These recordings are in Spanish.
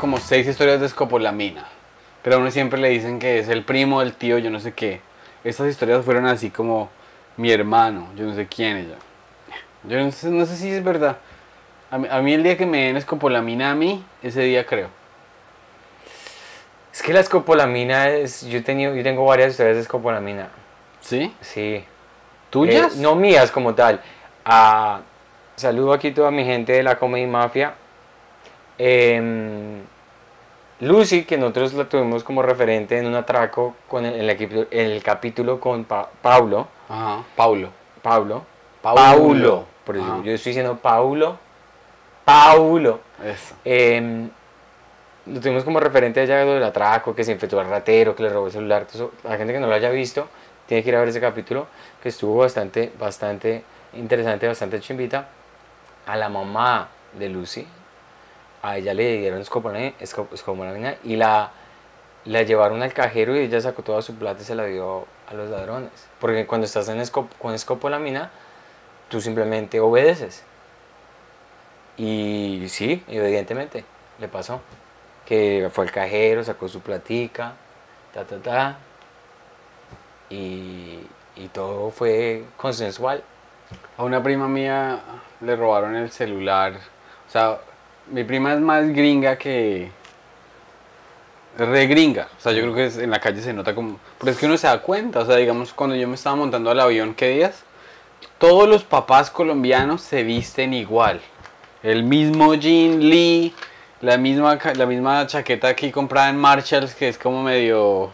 como seis historias de escopolamina. Pero a uno siempre le dicen que es el primo del tío, yo no sé qué. Estas historias fueron así como mi hermano, yo no sé quién ella. Yo no sé, no sé si es verdad. A mí, a mí el día que me den escopolamina a mí, ese día creo. Es que la escopolamina es. Yo, he tenido, yo tengo varias historias de escopolamina. ¿Sí? Sí. ¿Tuyas? Eh, no mías como tal. Ah, saludo aquí toda mi gente de la Comedy Mafia. Em, Lucy, que nosotros la tuvimos como referente en un atraco con el, el equipo- el capítulo con Pa- Paulo. Ajá, Paulo. Paulo. Paulo. Paulo. Por eso yo estoy diciendo Paulo. Paulo. Eso. Eh, lo tuvimos como referente allá del atraco, que se infectó al ratero, que le robó el celular. eso. La gente que no lo haya visto tiene que ir a ver ese capítulo, que estuvo bastante, bastante interesante, bastante chimbita. A la mamá de Lucy, a ella le dieron escopolamina esco- escopolamina y la, la llevaron al cajero y ella sacó toda su plata y se la dio a los ladrones. Porque cuando estás en esco- con escopolamina, tú simplemente obedeces. Y sí, evidentemente, le pasó. Que fue al cajero, sacó su platica, ta, ta, ta. Y, y todo fue consensual. A una prima mía le robaron el celular. O sea, mi prima es más gringa que. es Re gringa. O sea, yo creo que es- en la calle se nota como. Pero es que uno se da cuenta. O sea, digamos, cuando yo me estaba montando al avión, ¿qué días? Todos los papás colombianos se visten igual. El mismo jean Lee, la misma, la misma chaqueta aquí comprada en Marshalls, que es como medio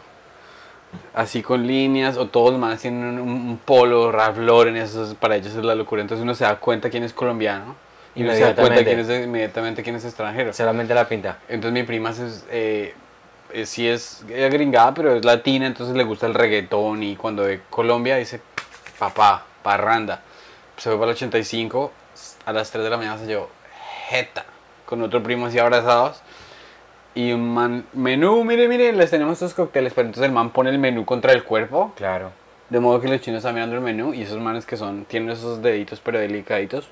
así con líneas, o todos los manes tienen un, un polo, Ralph Lauren, eso es- para ellos es la locura. Entonces uno se da cuenta quién es colombiano y uno se da cuenta quién es, inmediatamente quién es extranjero. Solamente la pinta. Entonces mi prima es, eh, eh, sí es gringada, pero es latina, entonces le gusta el reggaetón y cuando ve Colombia dice, papá, parranda. Se fue para el 85, a las 3 de la mañana se llevó jeta, con otro primo así abrazados. Y un man, menú, mire, mire, les tenemos estos cócteles, pero entonces el man pone el menú contra el cuerpo, Claro. de modo que los chinos están mirando el menú y esos manes que son, tienen esos deditos pero delicaditos,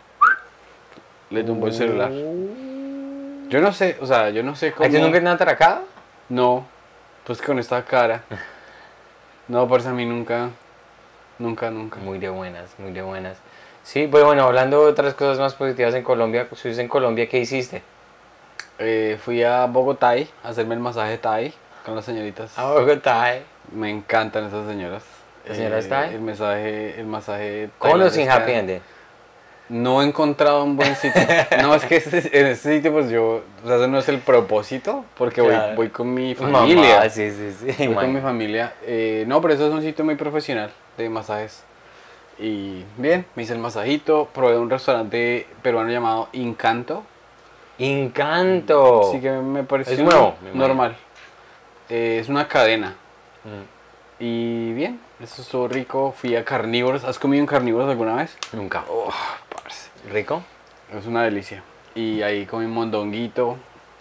le tumbó el celular. Yo no sé, o sea, yo no sé cómo... ¿A ti nunca te han atracado? No, pues con esta cara. No, por eso a mí nunca, nunca, nunca. Muy de buenas, muy de buenas. Sí, pues bueno, hablando de otras cosas más positivas en Colombia, estuviste en Colombia, ¿qué hiciste? Eh, fui a Bogotá a hacerme el masaje Thai con las señoritas. A Bogotá, ¿eh? Me encantan esas señoras. ¿Las señoras Eh, Thai? El masaje, el masaje ¿Con o sin happy ending? No he encontrado un buen sitio. no, es que este- en este sitio pues yo, o sea, ese no es el propósito, porque voy, Claro. voy con mi familia. Mamá, sí, sí, sí. Voy con mi familia. Eh, no, pero eso es un sitio muy profesional de masajes. Y bien, me hice el masajito, probé un restaurante peruano llamado Encanto. Encanto. Así que me pareció Es nuevo, normal. Eh, es una cadena. Mm, Y bien, eso estuvo rico. Fui a carnívoros. ¿Has comido en carnívoros alguna vez? Nunca. Oh, parce, ¿Rico? Es una delicia. Y ahí comí mondonguito.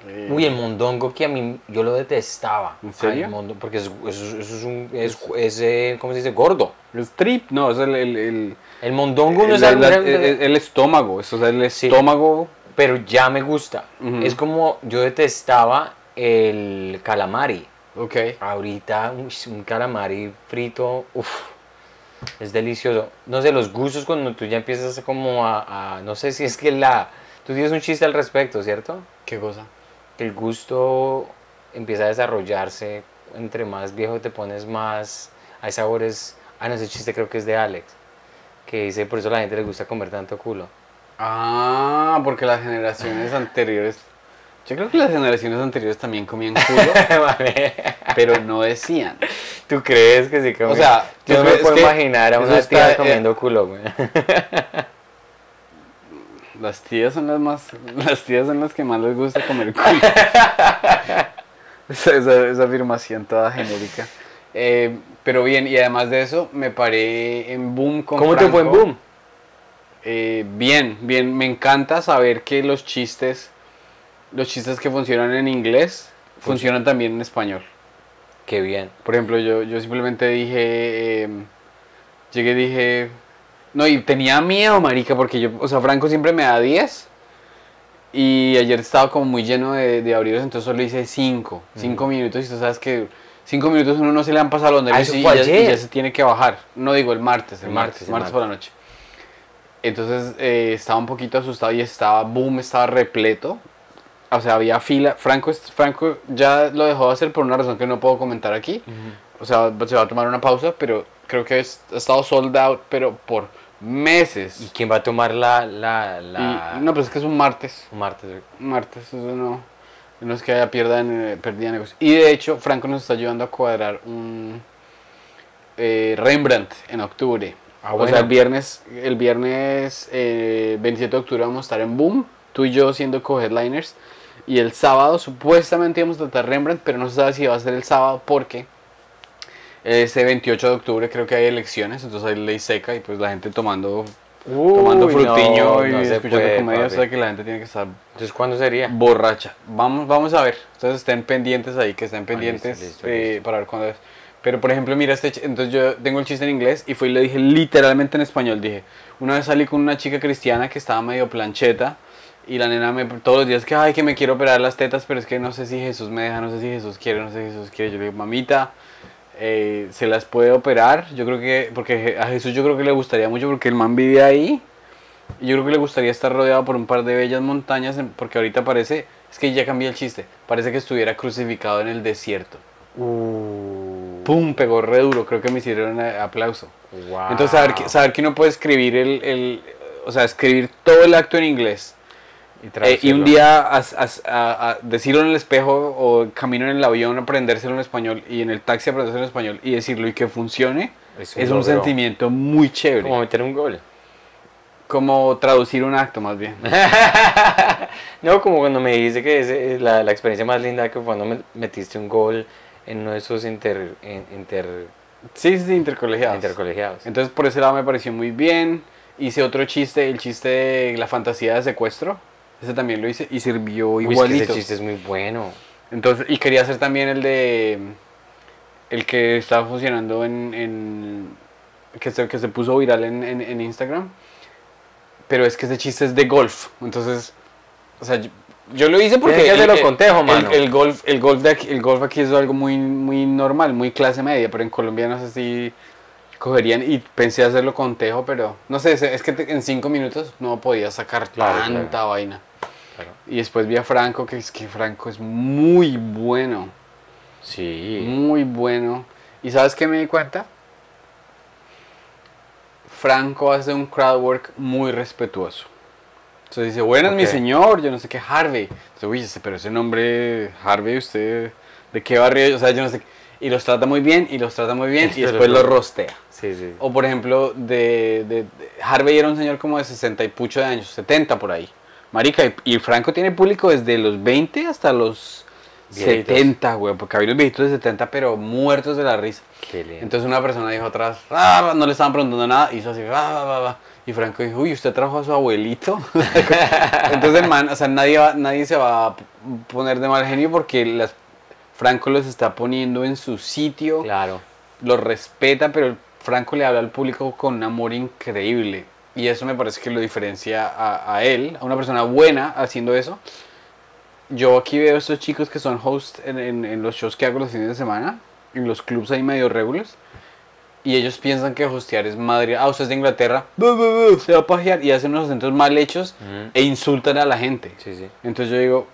eh, Uy, el mondongo que a mí yo lo detestaba. ¿En serio? Ay, porque es, eso, eso es un. Es, es, eh, ¿Cómo se dice? Gordo. El strip, no, es el, el, el, El mondongo no el- es el- el estómago. Eso es el Sí. estómago. Pero ya me gusta. Ujú. Es como yo detestaba el calamari. Ok. Ahorita un calamari frito, uff, es delicioso. No sé, los gustos cuando tú ya empiezas como a, a- no sé si es que la, tú tienes un chiste al respecto, ¿cierto? ¿Qué cosa? Que el gusto empieza a desarrollarse, entre más viejo te pones más, hay sabores, ah no, ese chiste creo que es de Alex, que dice por eso a la gente le gusta comer tanto culo. Ah, porque las generaciones anteriores. Yo creo que las generaciones anteriores también comían culo, Vale. pero no decían. ¿Tú crees que sí? O sea, yo no me puedo imaginar a una está, tía eh, comiendo culo, güey. Las tías son las más. Las tías son las que más les gusta comer culo. esa, esa- esa afirmación toda genérica. Eh, pero bien, y además de eso, me paré en Boom con ¿Cómo te fue en. Boom? Eh, bien, bien. Me encanta saber que los chistes. Los chistes que funcionan en inglés funcionan también en español. Qué bien. Por ejemplo, yo, yo simplemente dije, em, llegué y dije, no, y tenía miedo, marica, porque yo, o sea, Franco siempre me da 10 Y ayer estaba como muy lleno de, de abridos, entonces solo hice 5, 5 minutos y tú sabes que 5 minutos uno no se le han pasado los nervios eso y, ya, y ya se tiene que bajar. No digo el martes, el, El martes, martes, el martes, martes. por la noche. Entonces eh, estaba un poquito asustado y estaba, boom, estaba repleto. O sea, había fila. Franco, Franco ya lo dejó de hacer por una razón que no puedo comentar aquí. O sea, se va a tomar una pausa, pero creo que es- ha estado sold out, pero por meses. ¿Y quién va a tomar la... la, la... Y- no, pues es que es un martes. un martes? martes, eso no, no es que haya pierda en, pérdida de negocio. Y de hecho, Franco nos está ayudando a cuadrar un eh, Rembrandt en octubre. Ah, o bueno. sea, el viernes, el viernes eh, 27 de octubre vamos a estar en Boom, tú y yo siendo co-headliners. Y el sábado supuestamente íbamos a tratar Rembrandt, pero no se sabe si va a ser el sábado porque ese 28 de octubre creo que hay elecciones, entonces hay ley seca y pues la gente tomando, tomando Uy, frutiño no, y no se escuchando puede, comedia, o sea que la gente tiene que estar Entonces, ¿cuándo sería? borracha. Vamos, vamos a ver. Entonces estén pendientes ahí, que estén pendientes listo, listo, eh, listo. para ver cuándo es. Pero por ejemplo, mira este, entonces yo tengo el chiste en inglés y fui y le dije literalmente en español. Dije, una vez salí con una chica cristiana que estaba medio plancheta y la nena me todos los días que ay que me quiero operar las tetas, pero es que no sé si Jesús me deja, no sé si Jesús quiere, no sé si Jesús quiere. Yo le digo, mamita, eh, se las puede operar. Yo creo que porque a Jesús yo creo que le gustaría mucho porque el man vive ahí. Y yo creo que le gustaría estar rodeado por un par de bellas montañas, porque ahorita parece, es que ya cambié el chiste, parece que estuviera crucificado en el desierto. Uh, ¡Pum! Pegó re duro, creo que me hicieron eh, aplauso. wow. Entonces, saber que, saber que uno puede escribir el, el- o sea, escribir todo el acto en inglés. Y, eh, y un día a- a decirlo en el espejo o camino en el avión aprendérselo en español y en el taxi aprendérselo en español y decirlo y que funcione Es es un sentimiento muy chévere. Como meter un gol. Como traducir un acto más bien. no, como cuando me dijiste que es la, la experiencia más linda que fue cuando me metiste un gol en uno de esos inter, in- inter, Sí, sí, sí, intercolegiados. intercolegiados. Entonces por ese lado me pareció muy bien. Hice otro chiste, el chiste de la fantasía de secuestro. Ese también lo hice y sirvió Uy, es que igualito. ese chiste es muy bueno. Entonces, y quería hacer también el de el que estaba funcionando en, en- que, se, que se puso viral en, en- en Instagram. Pero es que ese chiste es de golf. Entonces, o sea, yo, yo lo hice porque con tejo, el- mano. el golf, el golf de aquí, el golf aquí es algo muy, muy normal, muy clase media, pero en Colombia no sé si cogerían y pensé hacerlo con tejo, pero no sé, es que te- en cinco minutos no podía sacar Claro, tanta claro. vaina. Claro. Y después vi a Franco, que es que Franco es muy bueno, Sí. muy bueno. ¿Y sabes qué me di cuenta? Franco hace un crowd work muy respetuoso. Entonces dice, buenas mi Ok. señor, yo no sé qué, Harvey. Entonces, uy, pero ese nombre, Harvey, usted, ¿de qué barrio? O sea, yo no sé. qué". Y los trata muy bien, y los trata muy bien, y después lo- los rostea. Sí, sí. O por ejemplo, de, de- de- Harvey era un señor como de 60 y pucho de años, 70 por ahí. Marica, y, y Franco tiene público desde los 20 hasta los Viejitos. 70, güey, porque había unos viejitos de 70, pero muertos de la risa. Qué lindo. Entonces una persona dijo atrás, "Ah", no le estaban preguntando nada, hizo así, "Ah, va, va, va". y Franco dijo, uy, ¿usted trajo a su abuelito? Entonces el man, o sea, nadie, va- nadie se va a poner de mal genio porque las, Franco los está poniendo en su sitio Claro. lo respeta, pero Franco le habla al público con un amor increíble. Y eso me parece que lo diferencia a, a él, a una persona buena haciendo eso. Yo aquí veo a estos chicos que son hosts en, en- en los shows que hago los fines de semana, en los clubs ahí medio regulars. Y ellos piensan que hostear es madre. Ah, usted es de Inglaterra, bu, bu, bu, se va a pajear. Y hacen unos acentos mal hechos e insultan a la gente. Sí, sí. Entonces yo digo,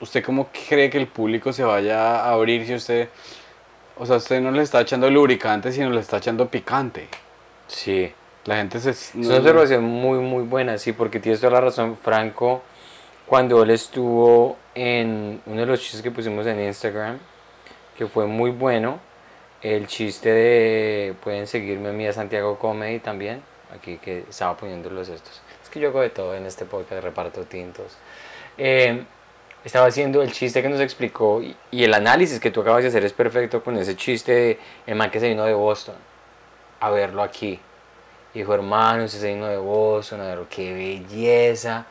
¿usted cómo cree que el público se vaya a abrir si usted, o sea, usted no le está echando lubricante, sino le está echando picante? Sí. La gente se... Es una observación muy, muy buena, sí, porque tienes toda la razón. Franco, cuando él estuvo en uno de los chistes que pusimos en Instagram, que fue muy bueno, el chiste de. Pueden seguirme a mí a Santiago Comedy también, aquí que estaba poniendo los estos. Es que yo hago de todo en este podcast, reparto tintos. Eh, estaba haciendo el chiste que nos explicó y, y el análisis que tú acabas de hacer es perfecto con ese chiste de el man que se vino de Boston a verlo aquí. Y dijo, hermano, usted se vino de a ver qué belleza.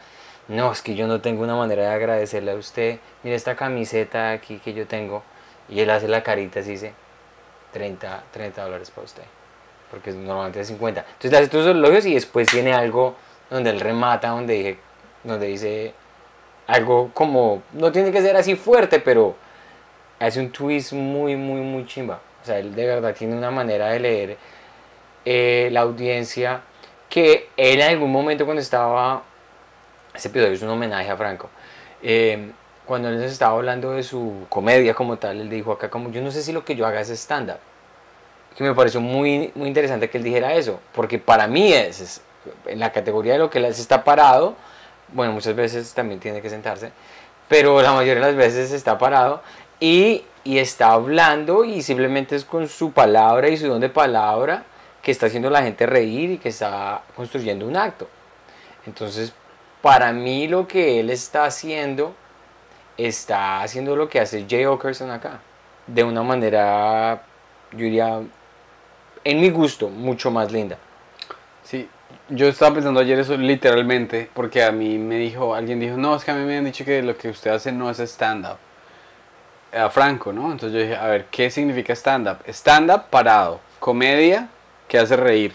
No, es que yo no tengo una manera de agradecerle a usted. Mira esta camiseta aquí que yo tengo. Y él hace la carita así, dice, 30, 30 dólares para usted. Porque normalmente es 50. Entonces le hace todos esos elogios y después tiene algo donde él remata, donde, dije, donde dice, algo como, no tiene que ser así fuerte, pero hace un twist muy, muy, muy chimba. O sea, él de verdad tiene una manera de leer eh, la audiencia que él en algún momento cuando estaba, ese episodio es un homenaje a Franco, eh, cuando él nos estaba hablando de su comedia como tal, él dijo acá como, yo no sé si lo que yo haga es stand-up. Que me pareció muy, muy interesante que él dijera eso, porque para mí es, es en la categoría de lo que él hace está parado, bueno, muchas veces también tiene que sentarse, pero la mayoría de las veces está parado y, y está hablando y simplemente es con su palabra y su don de palabra que está haciendo la gente reír y que está construyendo un acto. Entonces, para mí lo que él está haciendo, está haciendo lo que hace Jay Okerson acá, de una manera, yo diría, en mi gusto, mucho más linda. Sí, yo estaba pensando ayer eso literalmente, porque a mí me dijo, alguien dijo, no, es que a mí me han dicho que lo que usted hace no es stand-up. A Franco, ¿no? Entonces yo dije, a ver, ¿qué significa stand-up? Stand-up parado, comedia que hace reír.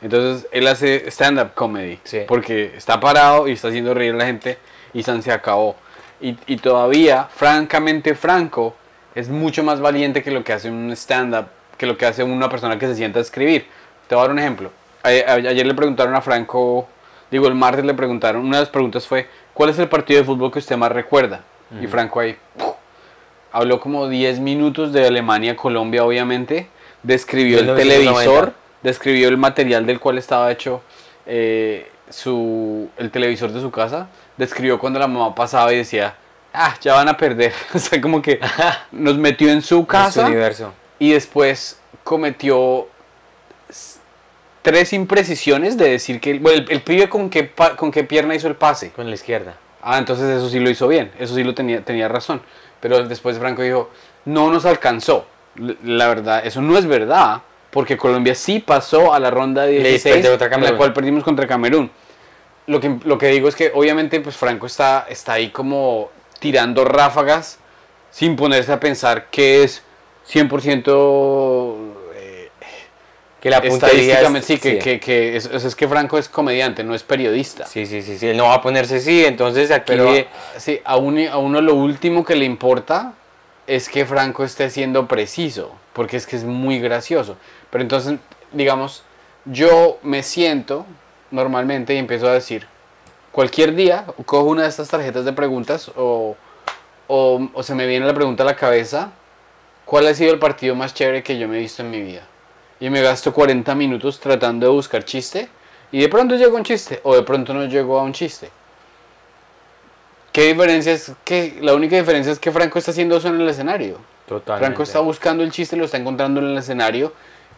Entonces él hace stand-up comedy, Sí. porque está parado y está haciendo reír a la gente y San se acabó. Y, y todavía, francamente, Franco es mucho más valiente que lo que hace un stand-up, que lo que hace una persona que se sienta a escribir. Te voy a dar un ejemplo. A- a- ayer le preguntaron a Franco, digo, el martes le preguntaron, una de las preguntas fue, ¿cuál es el partido de fútbol que usted más recuerda? Y Franco ahí ¡puf! habló como 10 minutos de Alemania, Colombia, obviamente, describió el 1990. televisor, describió el material del cual estaba hecho eh, su, el televisor de su casa, describió cuando la mamá pasaba y decía, ah, ya van a perder. o sea, como que nos metió en su En su casa universo. y después cometió tres imprecisiones de decir que, bueno, el, el pibe con qué, con qué pierna hizo el pase. Con la izquierda. Ah, entonces eso sí lo hizo bien, eso sí lo tenía, tenía razón. Pero después Franco dijo, no nos alcanzó. La verdad, eso no es verdad, porque Colombia sí pasó a la ronda de Le 16, perdió contra en la cual perdimos contra Camerún. Lo que, lo que digo es que obviamente pues Franco está, está ahí como tirando ráfagas sin ponerse a pensar que es 100% eh, Que la estadísticamente, sí, que, que, que es, es que Franco es comediante, no es periodista. Sí, sí, sí, sí, él no va a ponerse sí, entonces aquí Pero sí, a, uno, a uno lo último que le importa es que Franco esté siendo preciso, porque es que es muy gracioso. Pero entonces, digamos, yo me siento normalmente y empiezo a decir, cualquier día cojo una de estas tarjetas de preguntas o, o, se me viene la pregunta a la cabeza, ¿cuál ha sido el partido más chévere que yo me he visto en mi vida? Y me gasto 40 minutos tratando de buscar chiste y de pronto llego a un chiste o de pronto no llego a un chiste. ¿Qué diferencia es que la única diferencia es que Franco está haciendo eso en el escenario? totalmente. Franco está buscando el chiste lo está encontrando en el escenario,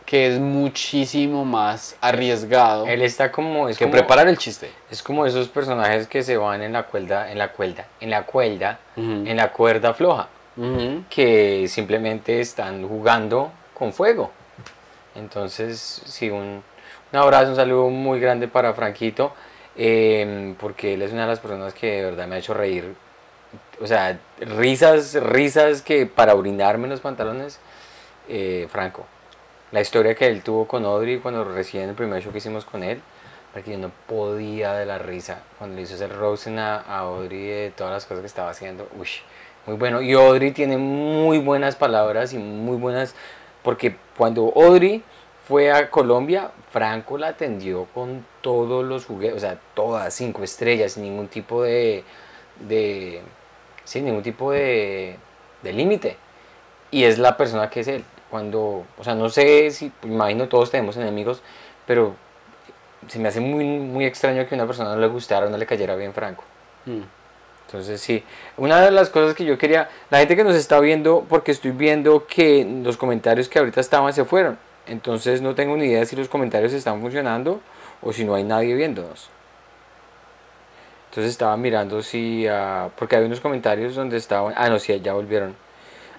que es muchísimo más arriesgado Él está como es que como, preparar el chiste. es como esos personajes que se van en la cuerda, en la cuerda, en la cuerda, Ujú. en la cuerda floja, Ujú. que simplemente están jugando con fuego. Entonces, sí, un, un abrazo, un saludo muy grande para Franquito, eh, porque él es una de las personas que de verdad me ha hecho reír. O sea, risas, risas que para brindarme los pantalones, eh, Franco. La historia que él tuvo con Audrey cuando recién el primer show que hicimos con él, porque yo no podía de la risa cuando le hizo ese roasting a, a Audrey de todas las cosas que estaba haciendo. Uy, muy bueno. Y Audrey tiene muy buenas palabras y muy buenas, porque cuando Audrey fue a Colombia, Franco la atendió con todos los juguetes, o sea, todas cinco estrellas, sin ningún tipo de, de sin ningún tipo de, de límite. Y es la persona que es él. Cuando, o sea, no sé si, imagino todos tenemos enemigos, pero se me hace muy, muy extraño que una persona no le gustara o no le cayera bien Franco. Mm. Entonces sí, una de las cosas que yo quería, la gente que nos está viendo, porque estoy viendo que los comentarios que ahorita estaban se fueron, entonces no tengo ni idea si los comentarios están funcionando o si no hay nadie viéndonos. Entonces estaba mirando si, ah, porque hay unos comentarios donde estaban, ah no, sí, ya volvieron.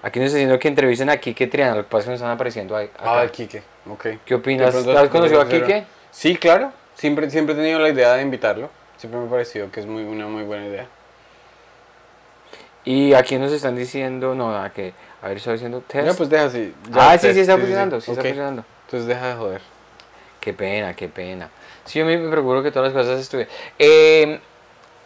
Aquí nos está diciendo que entrevisten a Kike Triana, lo que pasa es que no están apareciendo ahí. acá. Ah, Quique, ok. ¿Qué opinas? ¿Has conocido a Quique? Sí, claro. Siempre, siempre he tenido la idea de invitarlo. Siempre me ha parecido que es muy, una muy buena idea. Y aquí nos están diciendo, no, nada, que, a ver, está diciendo test. Ya, pues deja así. ya, ah, sí, sí, está funcionando, sí, está funcionando. Entonces deja de joder. Qué pena, qué pena. Sí, yo me procuro que todas las cosas estuvieran. Eh,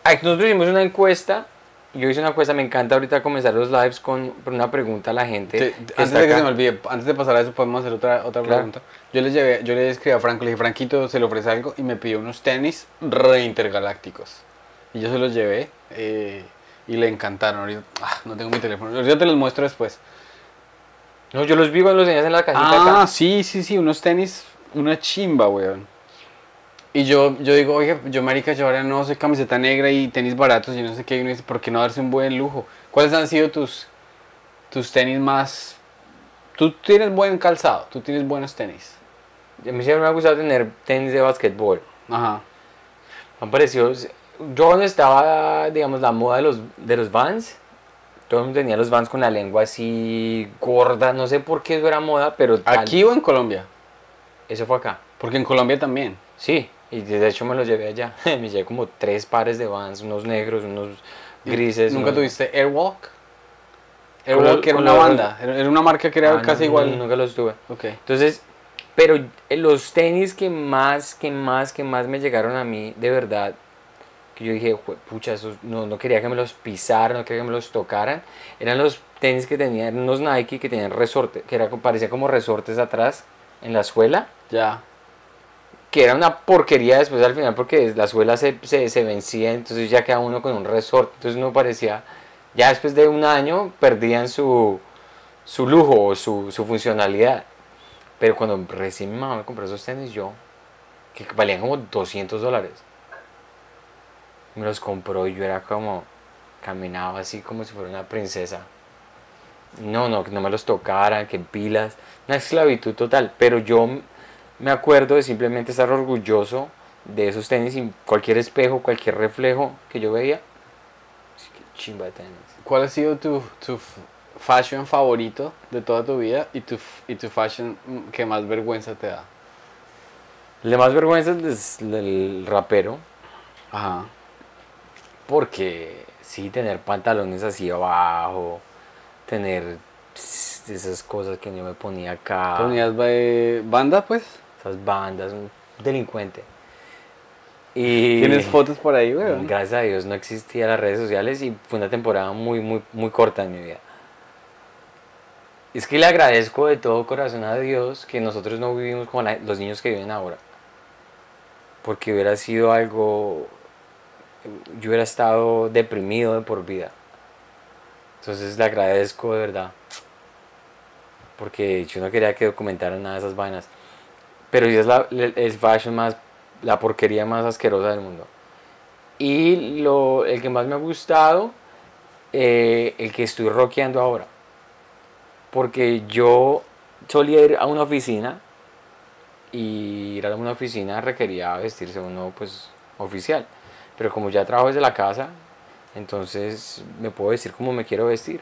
Nosotros hicimos una encuesta. Yo hice una encuesta, me encanta ahorita comenzar los lives con una pregunta a la gente. Antes de que acá. se me olvide, antes de pasar a eso, podemos hacer otra, otra Claro. pregunta. Yo les llevé, yo le escribí a Franco, le dije, Franquito, se le ofrece algo y me pidió unos tenis re intergalácticos. Y yo se los llevé eh, y le encantaron. Ahorita, ah, no tengo mi teléfono, ahorita te los muestro después. No, yo los vi cuando los tenías en la cajita Ah, acá. sí, sí, sí, unos tenis, una chimba, weón. Y yo, yo digo, oye, yo marica, yo ahora no soy camiseta negra y tenis baratos y no sé qué. Y uno dice, ¿por qué no darse un buen lujo? ¿Cuáles han sido tus, tus tenis más... Tú tienes buen calzado, tú tienes buenos tenis. A mí siempre me ha gustado tener tenis de basquetbol. Ajá. Me han parecido. Yo cuando estaba, digamos, la moda de los, de los Vans, todo el mundo tenía los Vans con la lengua así gorda. No sé por qué eso era moda, pero tal- ¿Aquí o en Colombia? Eso fue acá. Porque en Colombia también. Sí, y de hecho me los llevé allá. me llevé como tres pares de Vans, unos negros, unos grises. ¿Nunca unos- tuviste Airwalk? Airwalk era una banda, era una marca que era Ah, casi no, igual. Nunca los tuve. Ok. Entonces, pero eh, los tenis que más, que más, que más me llegaron a mí, de verdad, que yo dije, "Jue- pucha, esos, no, no quería que me los pisaran, no quería que me los tocaran, eran los tenis que tenían, unos Nike que tenían resorte, que era, parecía como resortes atrás en la suela, Ya. que era una porquería después al final porque la suela se, se, se vencía, entonces ya queda uno con un resorte, entonces no parecía, ya después de un año perdían su, su lujo o su, su funcionalidad. Pero cuando recién mi mamá me compró esos tenis, yo, que valían como 200 dólares, me los compró y yo era como, caminaba así como si fuera una princesa. No, no, que no me los tocaran, que pilas, una esclavitud total. Pero yo me acuerdo de simplemente estar orgulloso de esos tenis y cualquier espejo, cualquier reflejo que yo veía. chimba de tenis. ¿Cuál ha sido tu, tu fashion favorito de toda tu vida y tu, y tu fashion mm, que más vergüenza te da? El de más vergüenza es el rapero. Ajá. Porque sí, tener pantalones así abajo, tener esas cosas que yo me ponía acá, ¿Ponías ba- banda, pues? esas bandas, un delincuente. Y ¿Tienes fotos por ahí, weón? Gracias a Dios no existían las redes sociales y fue una temporada muy, muy, muy corta en mi vida. Es que le agradezco de todo corazón a Dios que nosotros no vivimos como los niños que viven ahora. Porque hubiera sido algo, yo hubiera estado deprimido de por vida. Entonces le agradezco de verdad. Porque yo no quería que documentaran nada de esas vainas. Pero es la, el fashion más, la porquería más asquerosa del mundo. Y lo, el que más me ha gustado, eh, el que estoy rockeando ahora. Porque yo solía ir a una oficina y ir a una oficina requería vestirse uno pues oficial. Pero como ya trabajo desde la casa, entonces me puedo vestir como me quiero vestir.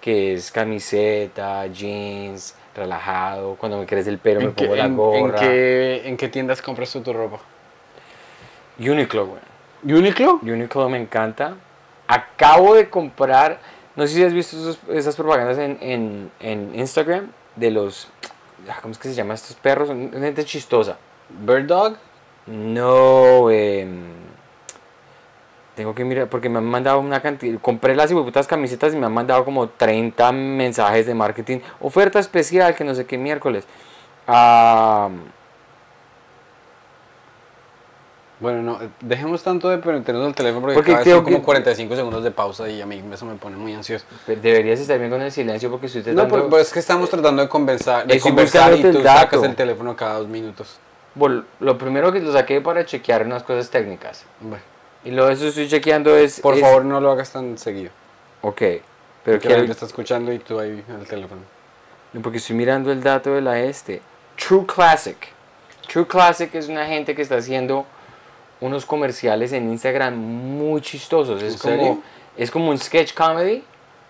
Que es camiseta, jeans, relajado. Cuando me crece el pelo me ¿En qué, pongo la gorra. en qué, en qué tiendas compras tú tu ropa? Uniqlo, güey. ¿Uniqlo? Uniqlo me encanta. Acabo de comprar, no sé si has visto esos- esas propagandas en, en, en Instagram de los, ah, ¿cómo es que se llama estos perros? Son gente chistosa. ¿Bird Dog? No, em, tengo que mirar porque me han mandado una cantidad, compré las putas camisetas y me han mandado como 30 mensajes de marketing, oferta especial que no sé qué miércoles. Ah, Bueno, no, eh, dejemos tanto de meternos el teléfono porque, Porque cada vez son como que- 45 segundos de pausa y a mí eso me pone muy ansioso. deberías estar bien con el silencio porque estoy No, tratando... pero, pero es que estamos tratando de conversar, de conversar y tú dato. sacas el teléfono cada dos minutos. Bueno, lo primero que lo saqué para chequear unas cosas técnicas. Bueno, Y lo eso estoy chequeando es... por es- favor no lo hagas tan seguido. Ok, pero la gente está escuchando y tú ahí en el teléfono. porque estoy mirando el dato de la este. True Classic. True Classic es una gente que está haciendo unos comerciales en Instagram muy chistosos. Es ¿En como, serio? es como un sketch comedy.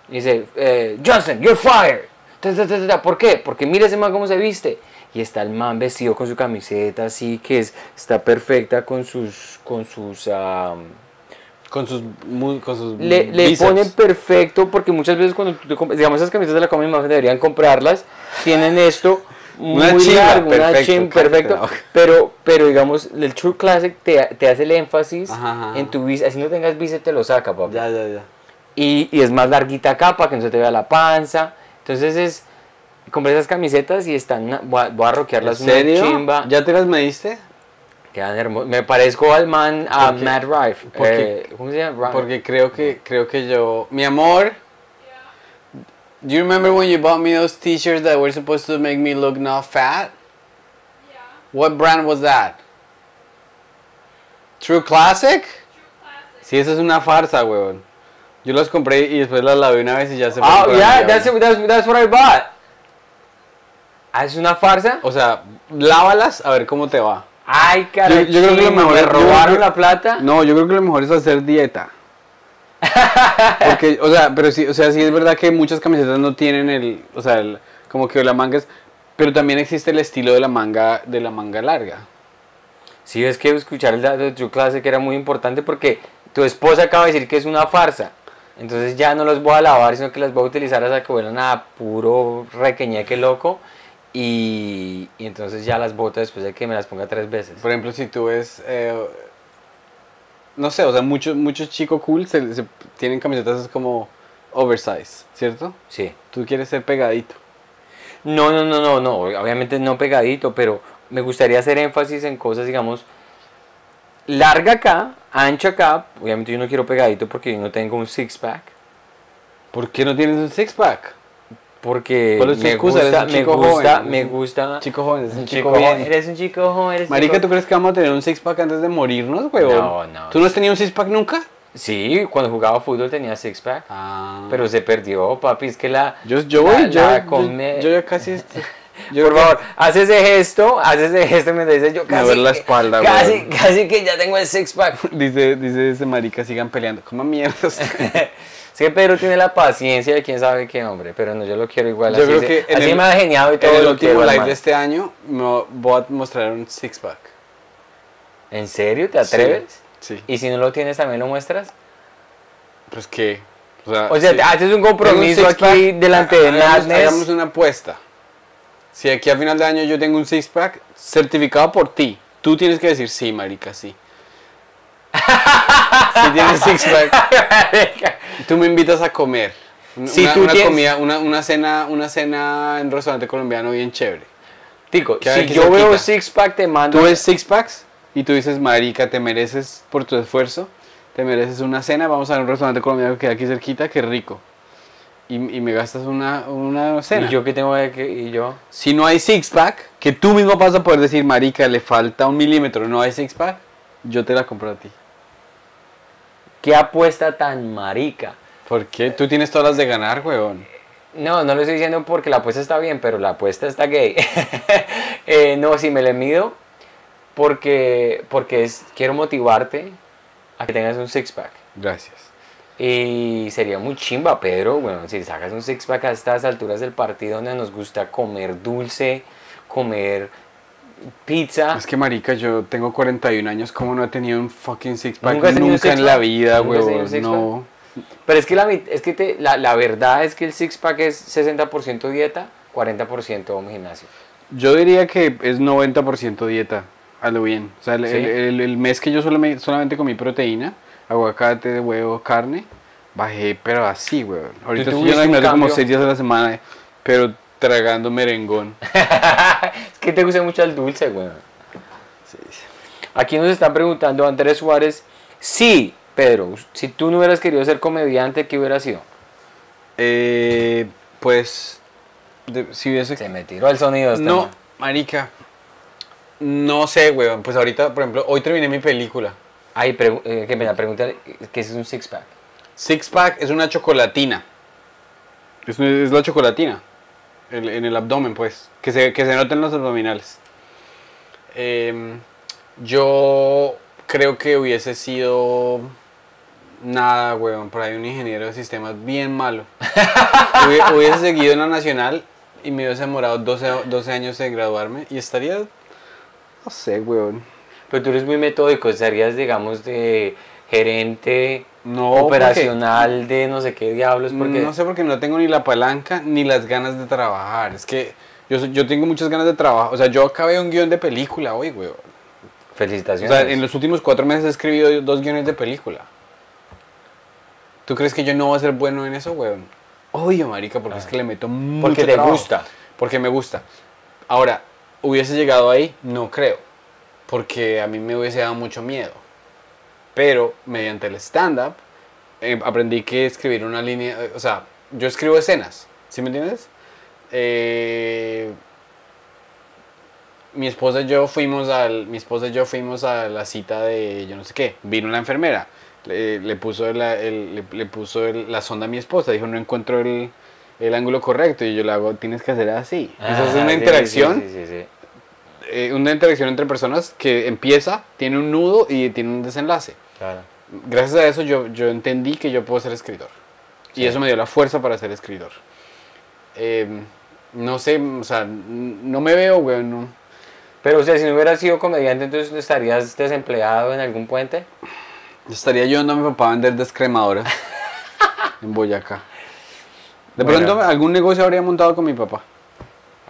Y dice, eh, Johnson, you're fired. Ta, ta, ta. ¿Por qué? Porque mira ese man cómo se viste. Y está el man vestido con su camiseta así, que es, está perfecta con sus, con sus, am, Con sus, con sus le, le ponen perfecto porque muchas veces cuando digamos esas camisetas de la Comic deberían comprarlas, tienen esto muy Una largo, una perfecto, chimba, claro, perfecto. Pero, pero digamos, el True Classic te, te hace el énfasis Ajá, ajá. en tu bíceps. Así no tengas bíceps, te lo saca, papá. Ya, ya, ya. Y, y es más larguita acá para que no se te vea la panza. Entonces es. Compré esas camisetas y están. voy a, voy a ¿En rockearlas una serio? chimba. ¿Ya te las mediste? Quedan hermosas. Me parezco al man, a ¿Por qué? Matt Rife. ¿Por qué? Eh, ¿Cómo se llama? Porque creo que, creo que yo... Mi amor... Do you remember when you bought me those t-shirts that were supposed to make me look not fat? Yeah, What brand was that? True Classic? true classic. Sí, esa es una farsa, weón. Yo las compré y después las lavé una vez y ya se Oh, por el yeah, that's, that's, that's what I bought. Ah, ¿Es una farsa? O sea, lávalas a ver cómo te va. Ay, caray. yo creo que lo mejor ¿Me robaron creo- la plata? No, yo creo que lo mejor es hacer dieta. Porque, o sea, pero sí, o sea, sí es verdad que muchas camisetas no tienen el, o sea, el- como que la manga es, pero también existe el estilo de la manga, de la manga larga. Sí, es que escuchar el dato de True Classic era muy importante porque tu esposa acaba de decir que es una farsa. Entonces ya no las voy a lavar, sino que las voy a utilizar hasta que vuelan a puro requeñeque loco. Y, y entonces ya las boto después de que me las ponga tres veces. Por ejemplo, si tú ves, eh, no sé, o sea, muchos muchos chicos cool se, se- tienen camisetas como oversize, ¿cierto? Sí. Tú quieres ser pegadito. No, no, no, no, no. Obviamente no pegadito, pero me gustaría hacer énfasis en cosas, digamos, larga acá, ancha acá. Obviamente yo no quiero pegadito porque yo no tengo un six pack. ¿Por qué no tienes un six pack? Porque ¿Cuál es tu me excusa? Eres gusta, un me chico gusta, joven, me eres gusta. Chico joven, es un chico chico joven. Eres un chico joven, eres Marica, chico- ¿tú crees que vamos a tener un six pack antes de morirnos, huevón? No, no. ¿Tú no has tenido un six pack nunca? Sí, cuando jugaba fútbol tenía six pack. Ah. Pero se perdió, papi. Es que la. yo, yo la- voy, yo, la yo- yo ya casi. yo Por favor, haz ese gesto, haz ese gesto mientras dices yo Me casi. duele la que- espalda, Casi, weón. casi que ya tengo el six pack. Dice, dice ese marica, sigan peleando. ¿Cómo mierda? Es que Pedro tiene la paciencia de quién sabe qué hombre, pero no, yo lo quiero igual. Yo así creo que así el- me ha geniado y todo en el lo último live de este año me voy a mostrar un six pack. ¿En serio? ¿Te atreves? Sí. ¿Y si no lo tienes también lo muestras? Pues que. O sea, O sea, sí. te haces un compromiso aquí delante de Madness. Hagamos una apuesta. Si aquí a final de año yo tengo un six pack certificado por ti, tú tienes que decir sí, marica, sí. si tienes six pack, tú me invitas a comer. Una, Si tú una tienes- comida, una, una cena, una cena en un restaurante colombiano bien chévere. Tico, si yo cerquita. veo six pack te mando. Tú ves six packs y tú dices, marica, te mereces por tu esfuerzo, te mereces una cena, vamos a un restaurante colombiano que queda aquí cerquita, que rico. Y, y me gastas una, una cena. ¿Y yo qué tengo que y yo? Si no hay six pack, que tú mismo vas a poder decir, marica, le falta un milímetro, no hay six pack, yo te la compro a ti. ¿Qué apuesta tan marica? ¿Por qué? Tú tienes todas las de ganar, huevón. No, no lo estoy diciendo porque la apuesta está bien, pero la apuesta está gay. Eh, no, si me le mido, porque, porque es, quiero motivarte a que tengas un six pack. Gracias. Y sería muy chimba, Pedro, bueno, si sacas un six pack a estas alturas del partido donde nos gusta comer dulce, comer pizza. Es que, marica, yo tengo 41 años, ¿cómo no he tenido un fucking six pack? ¿Nunca un en la vida, ¿Nunca has tenido un huevón. No. Pero es que, la, es que te- la, la verdad es que el six pack es 60% dieta, 40% gimnasio. Yo diría que es 90% dieta, a lo bien. O sea, el, ¿Sí? el- el- el mes que yo solamente, solamente comí proteína, aguacate, huevo, carne, bajé, pero así, weón. Ahorita estoy en un como cambio? 6 días a la semana, pero tragando merengón. es que te gusta mucho el dulce, weón. Aquí nos están preguntando Andrés Suárez. Sí, Pedro, si tú no hubieras querido ser comediante, ¿qué hubiera sido? Eh, pues, de- si hubiese... Se me tiró el sonido. este No, man. marica, no sé, weón. Pues ahorita, por ejemplo, hoy terminé mi película. Ay, pregu- eh, que me la pregunta, ¿qué es un six pack? Six Pack es una chocolatina. Es, una- es la chocolatina. El- en el abdomen, pues. Que se, que se noten los abdominales. Em, yo creo que hubiese sido. Nada, weón. Por ahí un ingeniero de sistemas bien malo. Hubie- hubiese seguido en la nacional y me hubiese demorado 12, a- 12 años en graduarme. Y estaría. No sé, weón. Pero tú eres muy metódico, serías, digamos, de gerente No, porque- operacional de no sé qué diablos, porque... No sé porque no tengo ni la palanca ni las ganas de trabajar. Es que Yo, yo tengo muchas ganas de trabajar. O sea, yo acabé un guion de película hoy, güey. O Felicitaciones. sea, en los últimos cuatro meses he escribido dos guiones de película. ¿Tú crees que yo no voy a ser bueno en eso, weón? Obvio, marica, porque es que le meto mucho Porque te trabajo. gusta. Porque me gusta. Ahora, ¿hubiese llegado ahí? No creo. Porque a mí me hubiese dado mucho miedo. Pero mediante el stand-up eh, aprendí que escribir una línea, eh, o sea, yo escribo escenas, ¿sí me entiendes? Eh, mi esposa y yo fuimos al, mi esposa y yo fuimos a la cita de yo no sé qué. Vino la enfermera, le, le puso la, el- le, le puso el- la sonda a mi esposa, dijo no encuentro el, el ángulo correcto y yo le hago tienes que hacer así. Esa es Ah, una sí, interacción sí, sí. eh, una interacción entre personas que empieza, tiene un nudo y tiene un desenlace. Claro. Gracias a eso yo, yo entendí que yo puedo ser escritor. Y eso me dio la fuerza para ser escritor. Eh, no sé, o sea, no me veo, güey, no. Pero, o sea, si no hubieras sido comediante, entonces estarías desempleado en algún puente. Estaría yo a mi papá a vender descremadoras en Boyacá. De Bueno. pronto algún negocio habría montado con mi papá.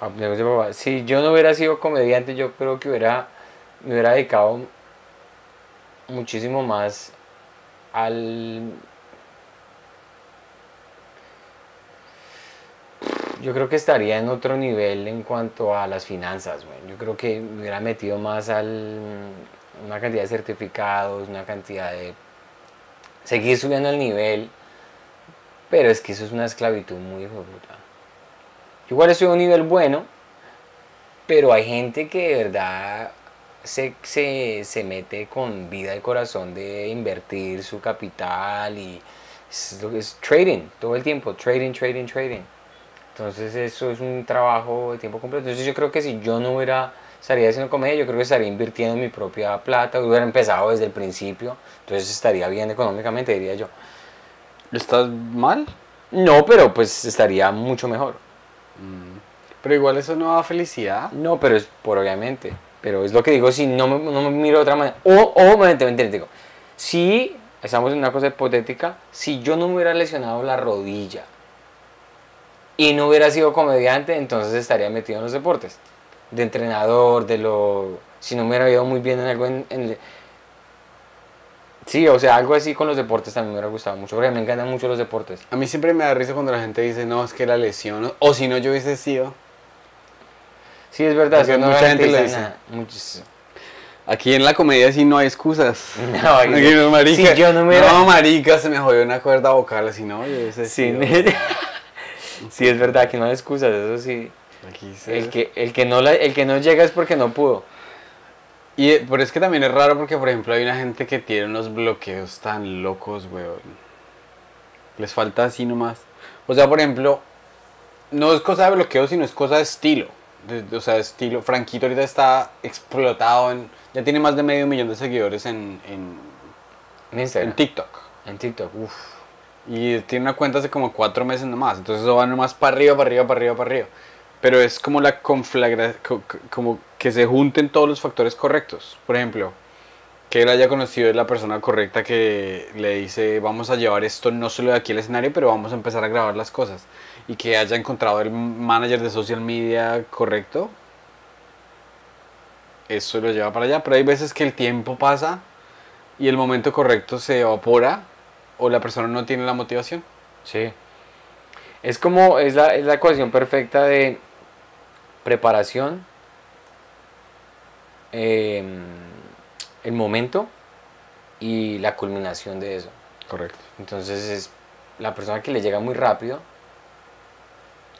Ah, negocio papá. Si yo no hubiera sido comediante, yo creo que hubiera, me hubiera dedicado muchísimo más al... Yo creo que estaría en otro nivel en cuanto a las finanzas, güey. Yo creo que me hubiera metido más al una cantidad de certificados, una cantidad de seguir subiendo el nivel, pero es que eso es una esclavitud muy igual estoy a un nivel bueno, pero hay gente que de verdad se, se, se mete con vida y corazón de invertir su capital y es, trading todo el tiempo, trading, trading, trading. Entonces eso es un trabajo de tiempo completo. Entonces yo creo que si yo no hubiera estaría haciendo comedia, yo creo que estaría invirtiendo mi propia plata, hubiera empezado desde el principio, entonces estaría bien económicamente, diría yo. ¿Estás mal? No, pero pues estaría mucho mejor. Pero igual eso no da felicidad. No, pero es por obviamente. Pero es lo que digo, si no me, no me miro de otra manera. O, o, mentira, digo, si estamos en una cosa hipotética, si yo no me hubiera lesionado la rodilla y no hubiera sido comediante, entonces estaría metido en los deportes. De entrenador, de lo... Si no me hubiera ido muy bien en algo en- sí, o sea, algo así con los deportes también me hubiera gustado mucho, porque me encantan mucho los deportes. A mí siempre me da risa cuando la gente dice, no, es que la lesión, o si no yo hubiese sido. Sí, es verdad, no mucha gente lo garantiza dice. Aquí en la comedia sí no hay excusas. No, Aquí no, marica. Si yo no me hubiera- No, marica, se me jodió una cuerda vocal, así no, yo hubiese Sí, sí, es verdad que no hay excusas, eso sí. Aquí se- El que, el, que no la- el que no llega es porque no pudo. Y, eh, pero es que también es raro porque, por ejemplo, hay una gente que tiene unos bloqueos tan locos, weón. Les falta así nomás. O sea, por ejemplo, no es cosa de bloqueo, sino es cosa de estilo. De- de- o sea, estilo. Franquito ahorita está explotado. En, ya tiene más de medio millón de seguidores en, en, En Instagram. en TikTok. En TikTok, uff. Y tiene una cuenta hace como cuatro meses nomás. Entonces eso va nomás para arriba, para arriba, para arriba, para arriba. Pero es como la conflagra... co- co- Como que se junten todos los factores correctos. Por ejemplo, que él haya conocido es la persona correcta que le dice vamos a llevar esto no solo de aquí al escenario, pero vamos a empezar a grabar las cosas. Y que haya encontrado el manager de social media correcto. Eso lo lleva para allá. Pero hay veces que el tiempo pasa y el momento correcto se evapora o la persona no tiene la motivación. Sí. Es como, es la, es la ecuación perfecta de preparación, em, el momento y la culminación de eso. Correcto. Entonces es la persona que le llega muy rápido,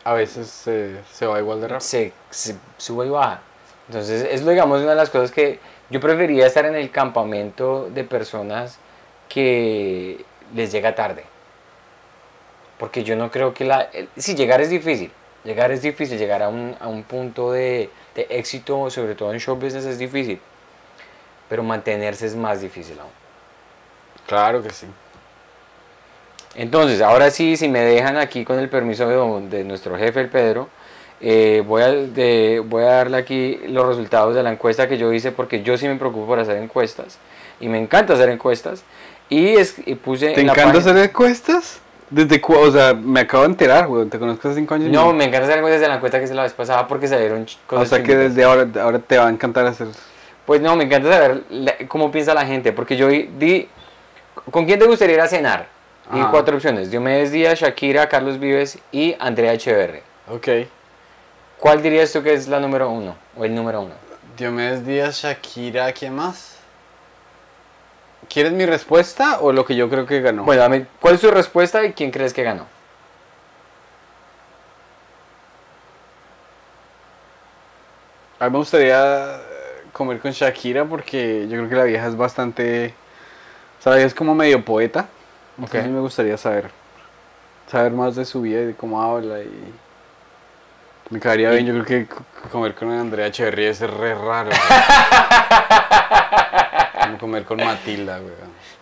A veces se- se va igual de rápido. se, se sube y baja. Entonces es digamos una de las cosas que yo preferiría estar en el campamento de personas que les llega tarde. Porque yo no creo que la... Sí, llegar es difícil. Llegar es difícil. Llegar a un, a un punto de, de éxito, sobre todo en show business, es difícil. Pero mantenerse es más difícil aún. Claro que sí. Entonces, ahora sí, si me dejan aquí con el permiso de, don- de nuestro jefe, el Pedro, eh, voy, a, de- voy a darle aquí los resultados de la encuesta que yo hice, porque yo sí me preocupo por hacer encuestas, y me encanta hacer encuestas, y, es, y puse... ¿Te en encanta hacer encuestas? ¿Desde O sea, me acabo de enterar, weón. Te conozco hace cinco años. No, me encanta hacer cosas en la cuenta que se la vez pasada porque salieron ch- O cosas sea que desde ahora, ahora te va a encantar hacer. Pues no, me encanta saber la- cómo piensa la gente, porque yo di, di- ¿con quién te gustaría ir a cenar? Di Ah. cuatro opciones, Diomedes Díaz, Shakira, Carlos Vives y Andrea Echeverri. Ok. ¿Cuál dirías tú que es la número uno o el número uno? Diomedes Díaz, Shakira, ¿quién más? ¿Quieres mi respuesta o lo que yo creo que ganó? Bueno, dame, ¿cuál es tu respuesta y quién crees que ganó? A mí me gustaría eh, comer con Shakira porque yo creo que la vieja es bastante. O sea, la vieja es como medio poeta. Entonces Ok. me gustaría saber. Saber más de su vida y de cómo habla y. Me caería bien, yo creo que comer con Andrea Echeverry es re raro. como comer con Matilda, güey.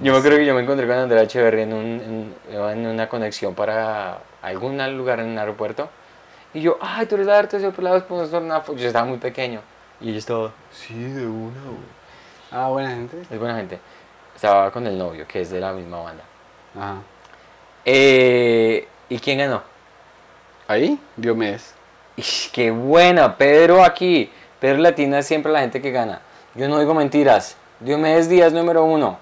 Yo me creo que yo me encontré con Andrea Echeverri en, un, en, iba en una conexión para algún lugar en un aeropuerto. Y yo, ay, tú eres la arte de pelados, hacer una foto. Yo estaba muy pequeño. Y ella estaba, sí, de una, güey. Ah, buena gente. Es buena gente. Estaba con el novio, que es de la misma banda. Ajá. Eh, ¿Y quién ganó? Ahí, Diomedes. Ish, ¡Qué buena! Pedro aquí. Pedro Latina es siempre la gente que gana. Yo no digo mentiras. Diomedes Díaz número uno.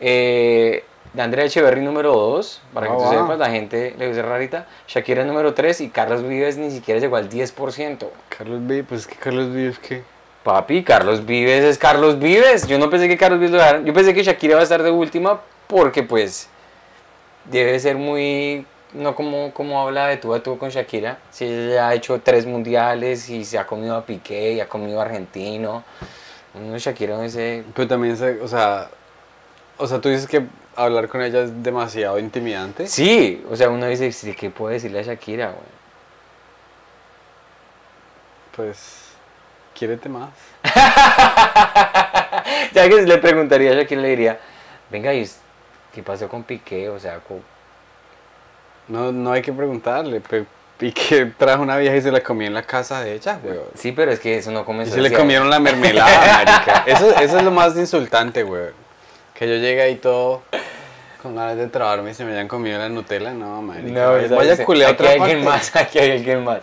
Eh, de Andrea Echeverry número dos. Para que Ah, tú wow. sepas, la gente le gusta rarita. Shakira número tres. Y Carlos Vives ni siquiera llegó al 10%. Carlos B, pues es que Carlos B es que. Papi, Carlos Vives es Carlos Vives. Yo no pensé que Carlos Vives lo dejaran. Yo pensé que Shakira iba a estar de última porque pues debe ser muy... No como, como habla de tú a tú con Shakira. Si ella ha hecho tres mundiales y se ha comido a Piqué y ha comido a Argentino. Uno Shakira no dice... Pero también, se- o sea. O sea, tú dices que hablar con ella es demasiado intimidante. Sí, o sea, uno dice, sí, ¿qué puede decirle a Shakira? güey? Pues. Quiérete más. ya que si le preguntaría a Shakira, le diría, venga, ¿y qué pasó con Piqué? O sea, co- No, no hay que preguntarle. Y que trajo una vieja y se la comió en la casa de ella, güey. sí, pero es que eso no Y comenzó se le comieron la mermelada, marica. Eso, eso es lo más insultante, güey. Que yo llegue ahí todo con ganas de trabarme y se me hayan comido la Nutella. No, marica. No, vaya, esa vaya dice, a culear aquí otra hay alguien más, aquí hay alguien más.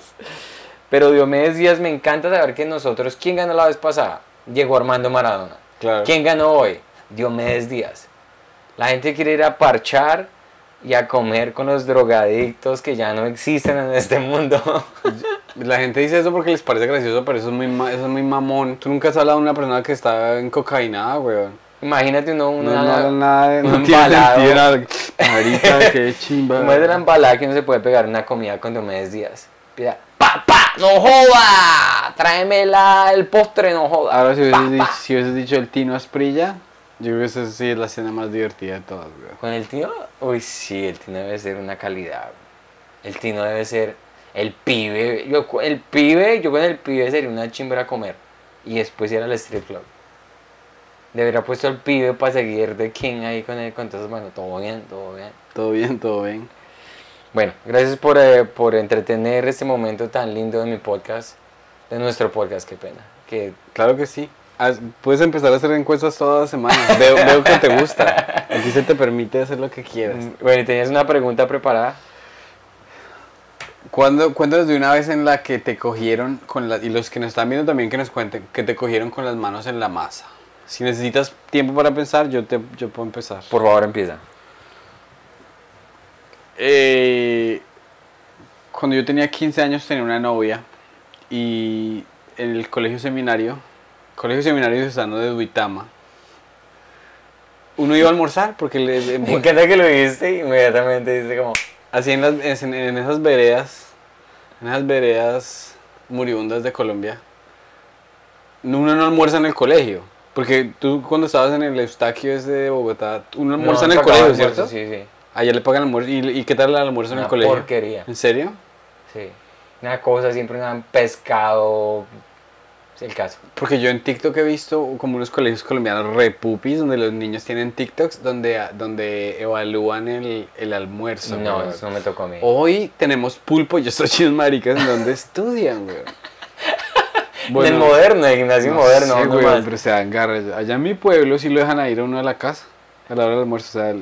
Pero Diomedes Díaz, me encanta saber que nosotros, ¿quién ganó la vez pasada? Llegó Armando Maradona. Claro. ¿Quién ganó hoy? Diomedes Díaz. La gente quiere ir a parchar y a comer con los drogadictos que ya no existen en este mundo. La gente dice eso porque les parece gracioso, pero eso es muy, eso es muy mamón. Tú nunca has hablado de una persona que está en cocaína, güey. Imagínate uno, No, una, no, nada, de- un no tiene embalado. nada. Marica, qué chimba. ¿Cómo es de la embalada que uno se puede pegar una comida con Diomedes Díaz? Pida, ¡Papá! ¡No joda! Tráeme la- el postre, no joda. Ahora si hubieses, dicho, si hubieses dicho el Tino Asprilla, yo creo que esa sí es la escena más divertida de todas, güey. Con el tino, uy, sí, el tino debe ser una calidad. El tino debe ser el pibe. Yo, el pibe, yo con el pibe sería una chimbra a comer. Y después ir al strip club. Debería puesto el pibe para seguir de King ahí con él. Con entonces, bueno, todo bien, todo bien. Todo bien, todo bien. Bueno, gracias por, eh, por entretener este momento tan lindo de mi podcast. De nuestro podcast, qué pena. Que Claro que sí. Puedes empezar a hacer encuestas todas las semanas. Veo, veo que te gusta. Aquí se te permite hacer lo que quieras. Mm, Bueno, ¿y tenías una pregunta preparada? ¿Cuándo, cuéntanos de una vez en la que te cogieron con la, y los que nos están viendo también que nos cuenten, que te cogieron con las manos en la masa. Si necesitas tiempo para pensar, yo, te, yo puedo empezar. Por favor, empieza. Eh, cuando yo tenía 15 años tenía una novia y en el colegio seminario, colegio seminario diocesano de Duitama, uno iba a almorzar porque le, Me encanta que lo dijiste y inmediatamente dice como... así en, las- en- en esas veredas, en esas veredas moribundas de Colombia, uno no almuerza en el colegio. Porque tú cuando estabas en el Eustaquio ese de Bogotá, uno almuerza No, en el colegio, ¿cierto? Sí, sí. Allá le pagan almuerzo. ¿Y, y qué tal el almuerzo en Una el colegio? porquería. ¿En serio? Sí. Una cosa, siempre un pescado. Es el caso. Porque yo en TikTok he visto como unos colegios colombianos repupis donde los niños tienen TikToks donde, donde evalúan el, el almuerzo. no, eso no me tocó a mí. Hoy tenemos pulpo y estos chinos maricas en donde estudian, güey. Del moderno, el gimnasio moderno. sé, no güey, pero se dan garras. Allá en mi pueblo sí lo dejan a ir a uno a la casa. a la hora del almuerzo. O sea,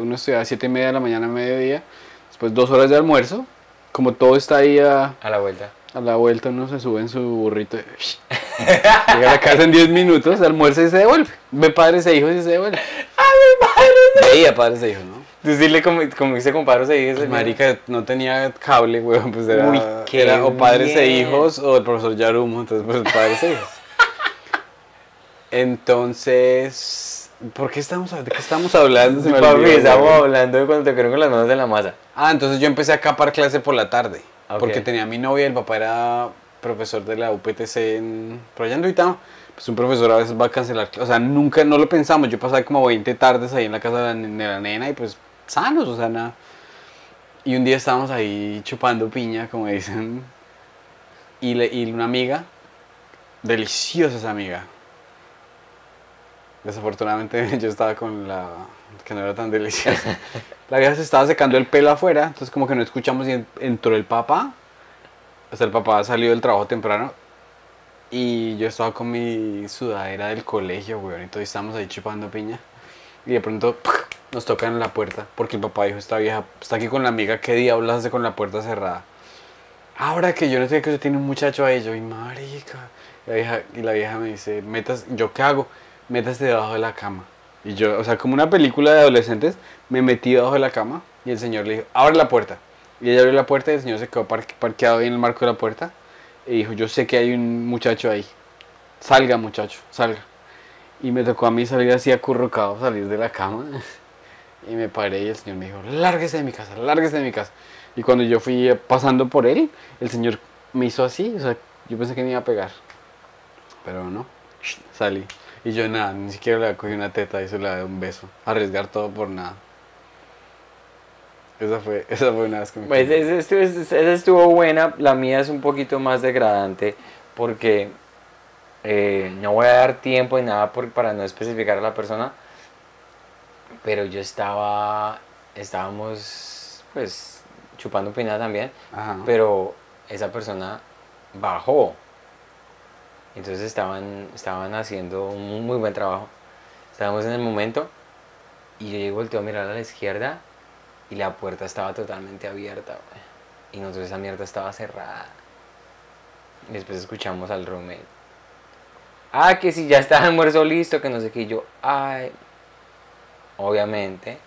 uno estudia a 7 y media de la mañana a mediodía, después dos horas de almuerzo. Como todo está ahí a, A la vuelta. A la vuelta, uno se sube en su burrito. y- Llega a la casa en 10 minutos, almuerza y se devuelve. Ve padres e hijos y se devuelve. Veía padres e hijos, ¿no? Tú sí le comi- comiste con paros ahí. Pues, marica, no tenía cable, weón, pues era, Uy, qué era o padres e hijos o el profesor Yarumo, entonces pues padres e hijos. Entonces, ¿por qué estamos, de qué estamos hablando? Se me Papi, olvidó, estábamos weón. hablando de cuando te quedaron con las manos en la masa. Ah, entonces yo empecé a capar clase por la tarde, Ok. porque tenía mi novia, el papá era profesor de la UPTC en, en Duitama. Pues un profesor a veces va a cancelar, o sea, nunca, no lo pensamos, yo pasaba como 20 tardes ahí en la casa de la, de la nena y pues sanos, o sea, nada. Y un día estábamos ahí chupando piña, como dicen, y, le- y una amiga, deliciosa esa amiga. Desafortunadamente yo estaba con la que no era tan deliciosa. La vieja se estaba secando el pelo afuera, entonces como que no escuchamos y en- entró el papá. O sea, el papá salió del trabajo temprano y yo estaba con mi sudadera del colegio, weón, entonces estábamos ahí chupando piña. Y de pronto nos tocan la puerta porque el papá dijo, esta vieja está aquí con la amiga, ¿qué diablos hace con la puerta cerrada? Ahora que yo no sé que usted tiene un muchacho ahí, yo, y marica. Y la vieja, y la vieja me dice, metas, ¿yo qué hago? Métase debajo de la cama. Y yo, o sea, como una película de adolescentes, me metí debajo de la cama y el señor le dijo, abre la puerta. Y ella abrió la puerta y el señor se quedó parque- parqueado ahí en el marco de la puerta. Y dijo, yo sé que hay un muchacho ahí. Salga, muchacho, salga. Y me tocó a mí salir así acurrucado, salir de la cama. Y me paré y el señor me dijo, lárguese de mi casa, lárguese de mi casa. Y cuando yo fui pasando por él, el señor me hizo así, o sea, yo pensé que me iba a pegar. Pero no, salí. Y yo nada, ni siquiera le cogí una teta y se le dé un beso. Arriesgar todo por nada. Esa fue, esa fue una vez que me Pues esa estuvo, esa estuvo buena, la mía es un poquito más degradante porque eh, no voy a dar tiempo ni nada por- para no especificar a la persona, pero yo estaba, estábamos pues chupando pina también, Ajá. pero esa persona bajó. Entonces estaban, estaban haciendo un muy buen trabajo. Estábamos en el momento y yo volteo a mirar a la izquierda y la puerta estaba totalmente abierta. Y nosotros esa mierda estaba cerrada. Después escuchamos al roommate. Ah, que si ya está el almuerzo listo, que no sé qué. Yo, ay. Obviamente.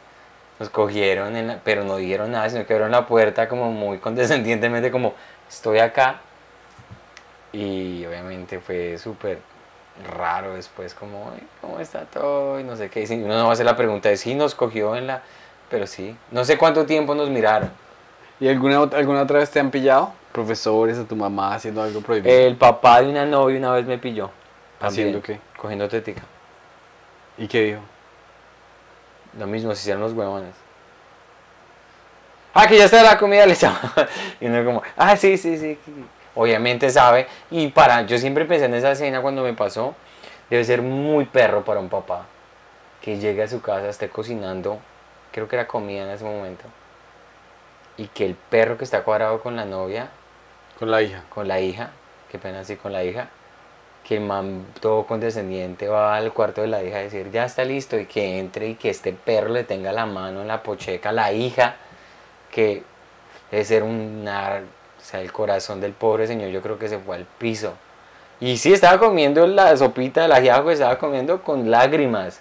Nos cogieron, en la- pero no dijeron nada, sino que abrieron la puerta como muy condescendientemente, como estoy acá. Y obviamente fue súper raro después, como, "Ay, ¿cómo está todo? Y no sé qué. Y uno no va a hacer la pregunta de si nos cogió en la. Pero sí, no sé cuánto tiempo nos miraron. ¿Y alguna, alguna otra vez te han pillado? Profesores, a tu mamá haciendo algo prohibido. El papá de una novia una vez me pilló. ¿Haciendo qué? Cogiendo tetica. ¿Y qué dijo? Lo mismo, se hicieron los huevones. Ah, que ya está la comida, le echaba. Y uno como, ah, sí, sí, sí. Obviamente sabe. Y para, yo siempre pensé en esa escena cuando me pasó. Debe ser muy perro para un papá. Que llegue a su casa, esté cocinando. Creo que era comida en ese momento. Y que el perro que está cuadrado con la novia, Con la hija. con la hija, qué pena así con la hija, que el man todo condescendiente va al cuarto de la hija a decir ya está listo y que entre y que este perro le tenga la mano en la pocheca a la hija, que debe ser una, o sea, el corazón del pobre señor yo creo que se fue al piso. Y sí, estaba comiendo la sopita del ajiaco, estaba comiendo con lágrimas.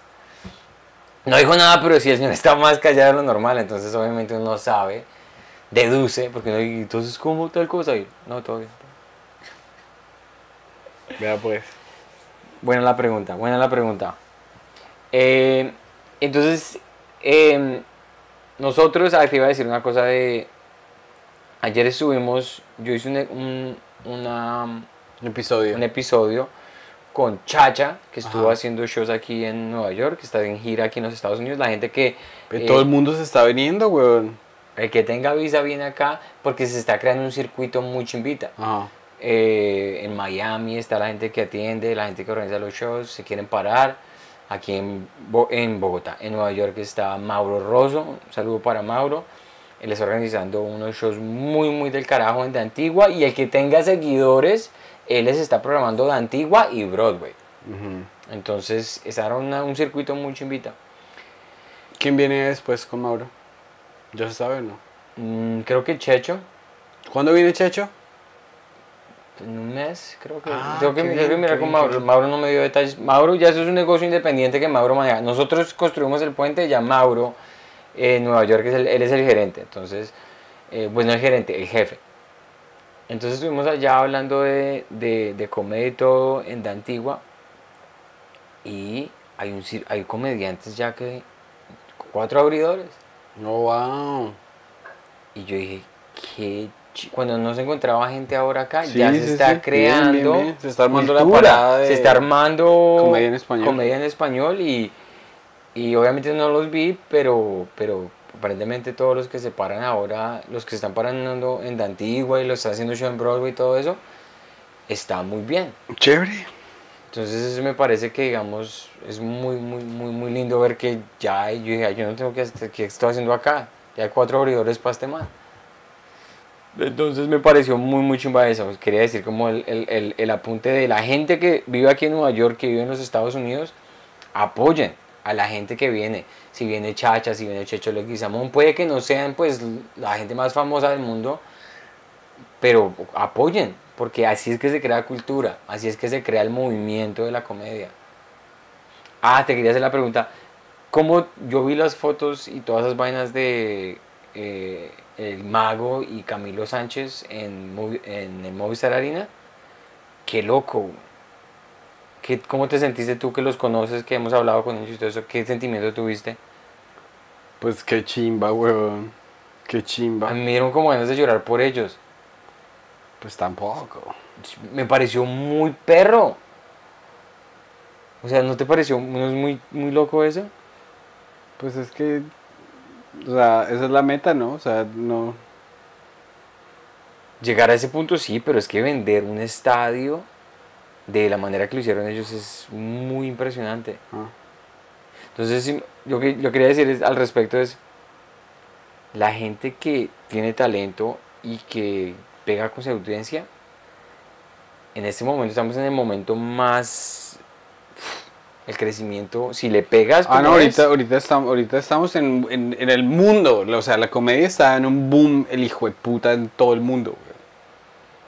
No dijo nada, pero sí el señor está más callado de lo normal, entonces obviamente uno sabe, deduce, porque uno dice, entonces, ¿cómo tal cosa? Y, no, todo bien. Vea pues. Buena la pregunta, buena la pregunta. Eh, entonces, eh, nosotros, ah, te iba a decir una cosa de... Ayer estuvimos, yo hice un, un- una- Un episodio. un episodio con Chacha, que estuvo Ajá. haciendo shows aquí en Nueva York, que está en gira aquí en los Estados Unidos. La gente que, Pero eh, Todo el mundo se está viniendo, weón. el que tenga visa viene acá porque se está creando un circuito muy chimbita. Ajá. Eh, en Miami está la gente que atiende, la gente que organiza los shows, se quieren parar. Aquí en, Bo- en Bogotá, en Nueva York está Mauro Rosso, un saludo para Mauro. Él está organizando unos shows muy, muy del carajo en de Antigua y el que tenga seguidores, él les está programando de Antigua y Broadway. Ujú. Entonces, es ahora una- un circuito muy chimbita. ¿Quién viene después con Mauro? ¿Ya se sabe o no? Mm, creo que Checho, ¿Cuándo viene Checho? en un mes, creo que. Ah, tengo que, tengo mirar con Mauro. bien. Mauro no me dio detalles. Mauro, ya eso es un negocio independiente que Mauro maneja. Nosotros construimos el puente, ya Mauro en Nueva York, es el- él es el gerente. Entonces, eh, pues no el gerente, el jefe. Entonces estuvimos allá hablando de, de, de comedia y todo en la antigua. Y hay, un, hay comediantes ya que. Cuatro abridores. Oh, wow. Y yo dije, qué cuando no se encontraba gente ahora acá, Sí, ya se sí, está sí. Creando. bien, bien. Se está armando la cultura, parada de Se está armando comedia en español. comedia en español y, y obviamente no los vi, pero, pero aparentemente todos los que se paran ahora, los que se están parando en la antigua y los están haciendo show en Broadway y todo eso, está muy bien. Chévere. Entonces eso me parece que, digamos, es muy, muy, muy, muy lindo ver que ya, yo dije, "Ay, yo no tengo que hacer, ¿qué estoy haciendo acá? Ya hay cuatro abridores para este man. Entonces me pareció muy, muy chimba eso. Pues Quería decir como el, el, el, el apunte de la gente que vive aquí en Nueva York, que vive en los Estados Unidos, apoyen a la gente que viene. Si viene Chacha, si viene Checho Leguizamón, puede que no sean pues la gente más famosa del mundo, pero apoyen, porque así es que se crea cultura, así es que se crea el movimiento de la comedia. Ah, te quería hacer la pregunta, ¿cómo yo vi las fotos y todas esas vainas de eh, El Mago y Camilo Sánchez en, en el Movistar Arena? Qué loco. ¿Qué, ¿Cómo te sentiste tú que los conoces, que hemos hablado con ellos y todo eso? ¿Qué sentimiento tuviste? Pues qué chimba, weón. Qué chimba. A mí me dieron como ganas de llorar por ellos. Pues tampoco. me pareció muy perro. O sea, ¿no te pareció no es muy, muy loco eso? Pues es que. O sea, esa es la meta, ¿no? O sea, no. Llegar a ese punto sí, pero es que vender un estadio de la manera que lo hicieron ellos es muy impresionante. ah. Entonces, yo que yo quería decir es- al respecto es la gente que tiene talento y que pega con su audiencia. En este momento estamos en el momento más el crecimiento, si le pegas Ah, no, ahorita, ahorita, estamos, ahorita estamos en, en, en el mundo. O sea, la comedia está en un boom, el hijo de puta, en todo el mundo.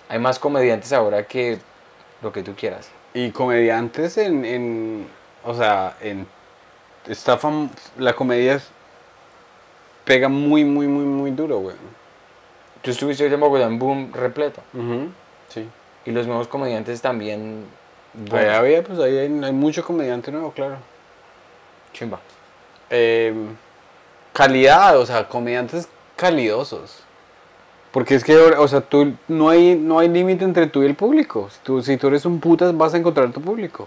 hay más comediantes ahora que lo que tú quieras. Y comediantes en, en o sea, en está fam- la comedia es- pega muy, muy, muy, muy duro, güey. Tú estuviste en Bogotá en boom repleto. Sí. Y los nuevos comediantes también. boom. Ahí había, pues ahí hay, hay mucho comediante nuevo, claro. Chimba. Eh, calidad, o sea, comediantes calidosos. Porque es que, o sea, tú, no hay, no hay límite entre tú y el público. Si tú, si tú eres un putas, vas a encontrar tu público.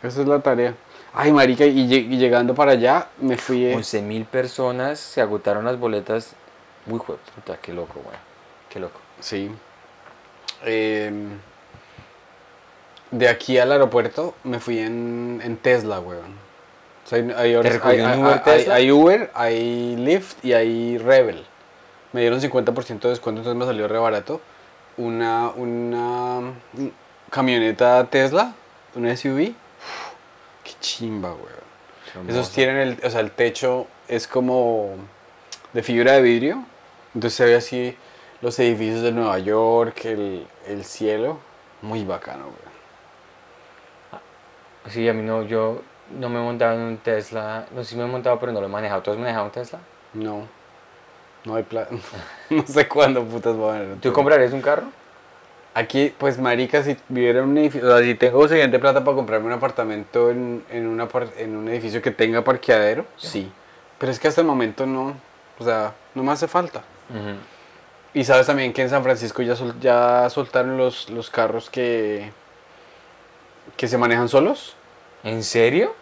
Esa es la tarea. Ay, marica, y, lle- y llegando para allá, me fui... eh, 11 mil personas se agotaron las boletas. Uy, puta, qué loco, güey. Qué loco. Sí. Em, de aquí al aeropuerto me fui en, en Tesla, weón. O sea, hay, hay Uber, hay Lyft y hay Rebel. Me dieron 50% de descuento, entonces me salió re barato. Una, una camioneta Tesla, una SUV. Qué chimba, weón. Esos tienen el, o sea, el techo es como de fibra de vidrio. Entonces se ve así los edificios de Nueva York, el, el cielo. Muy bacano, güey. Sí, a mí no, yo no me he montado en un Tesla. No, sí me he montado, pero no lo he manejado. ¿Tú has manejado un Tesla? No. No hay plata. no sé cuándo putas voy a ver. ¿Tú comprarías un carro? Aquí, pues, marica, si viviera en un edificio, o sea, si tengo suficiente plata para comprarme un apartamento en, en, una en un edificio que tenga parqueadero, sí. Pero es que hasta el momento no, o sea, no me hace falta. Y sabes también que en San Francisco ya, sol- ya soltaron los, los carros que, que se manejan solos. ¿En serio?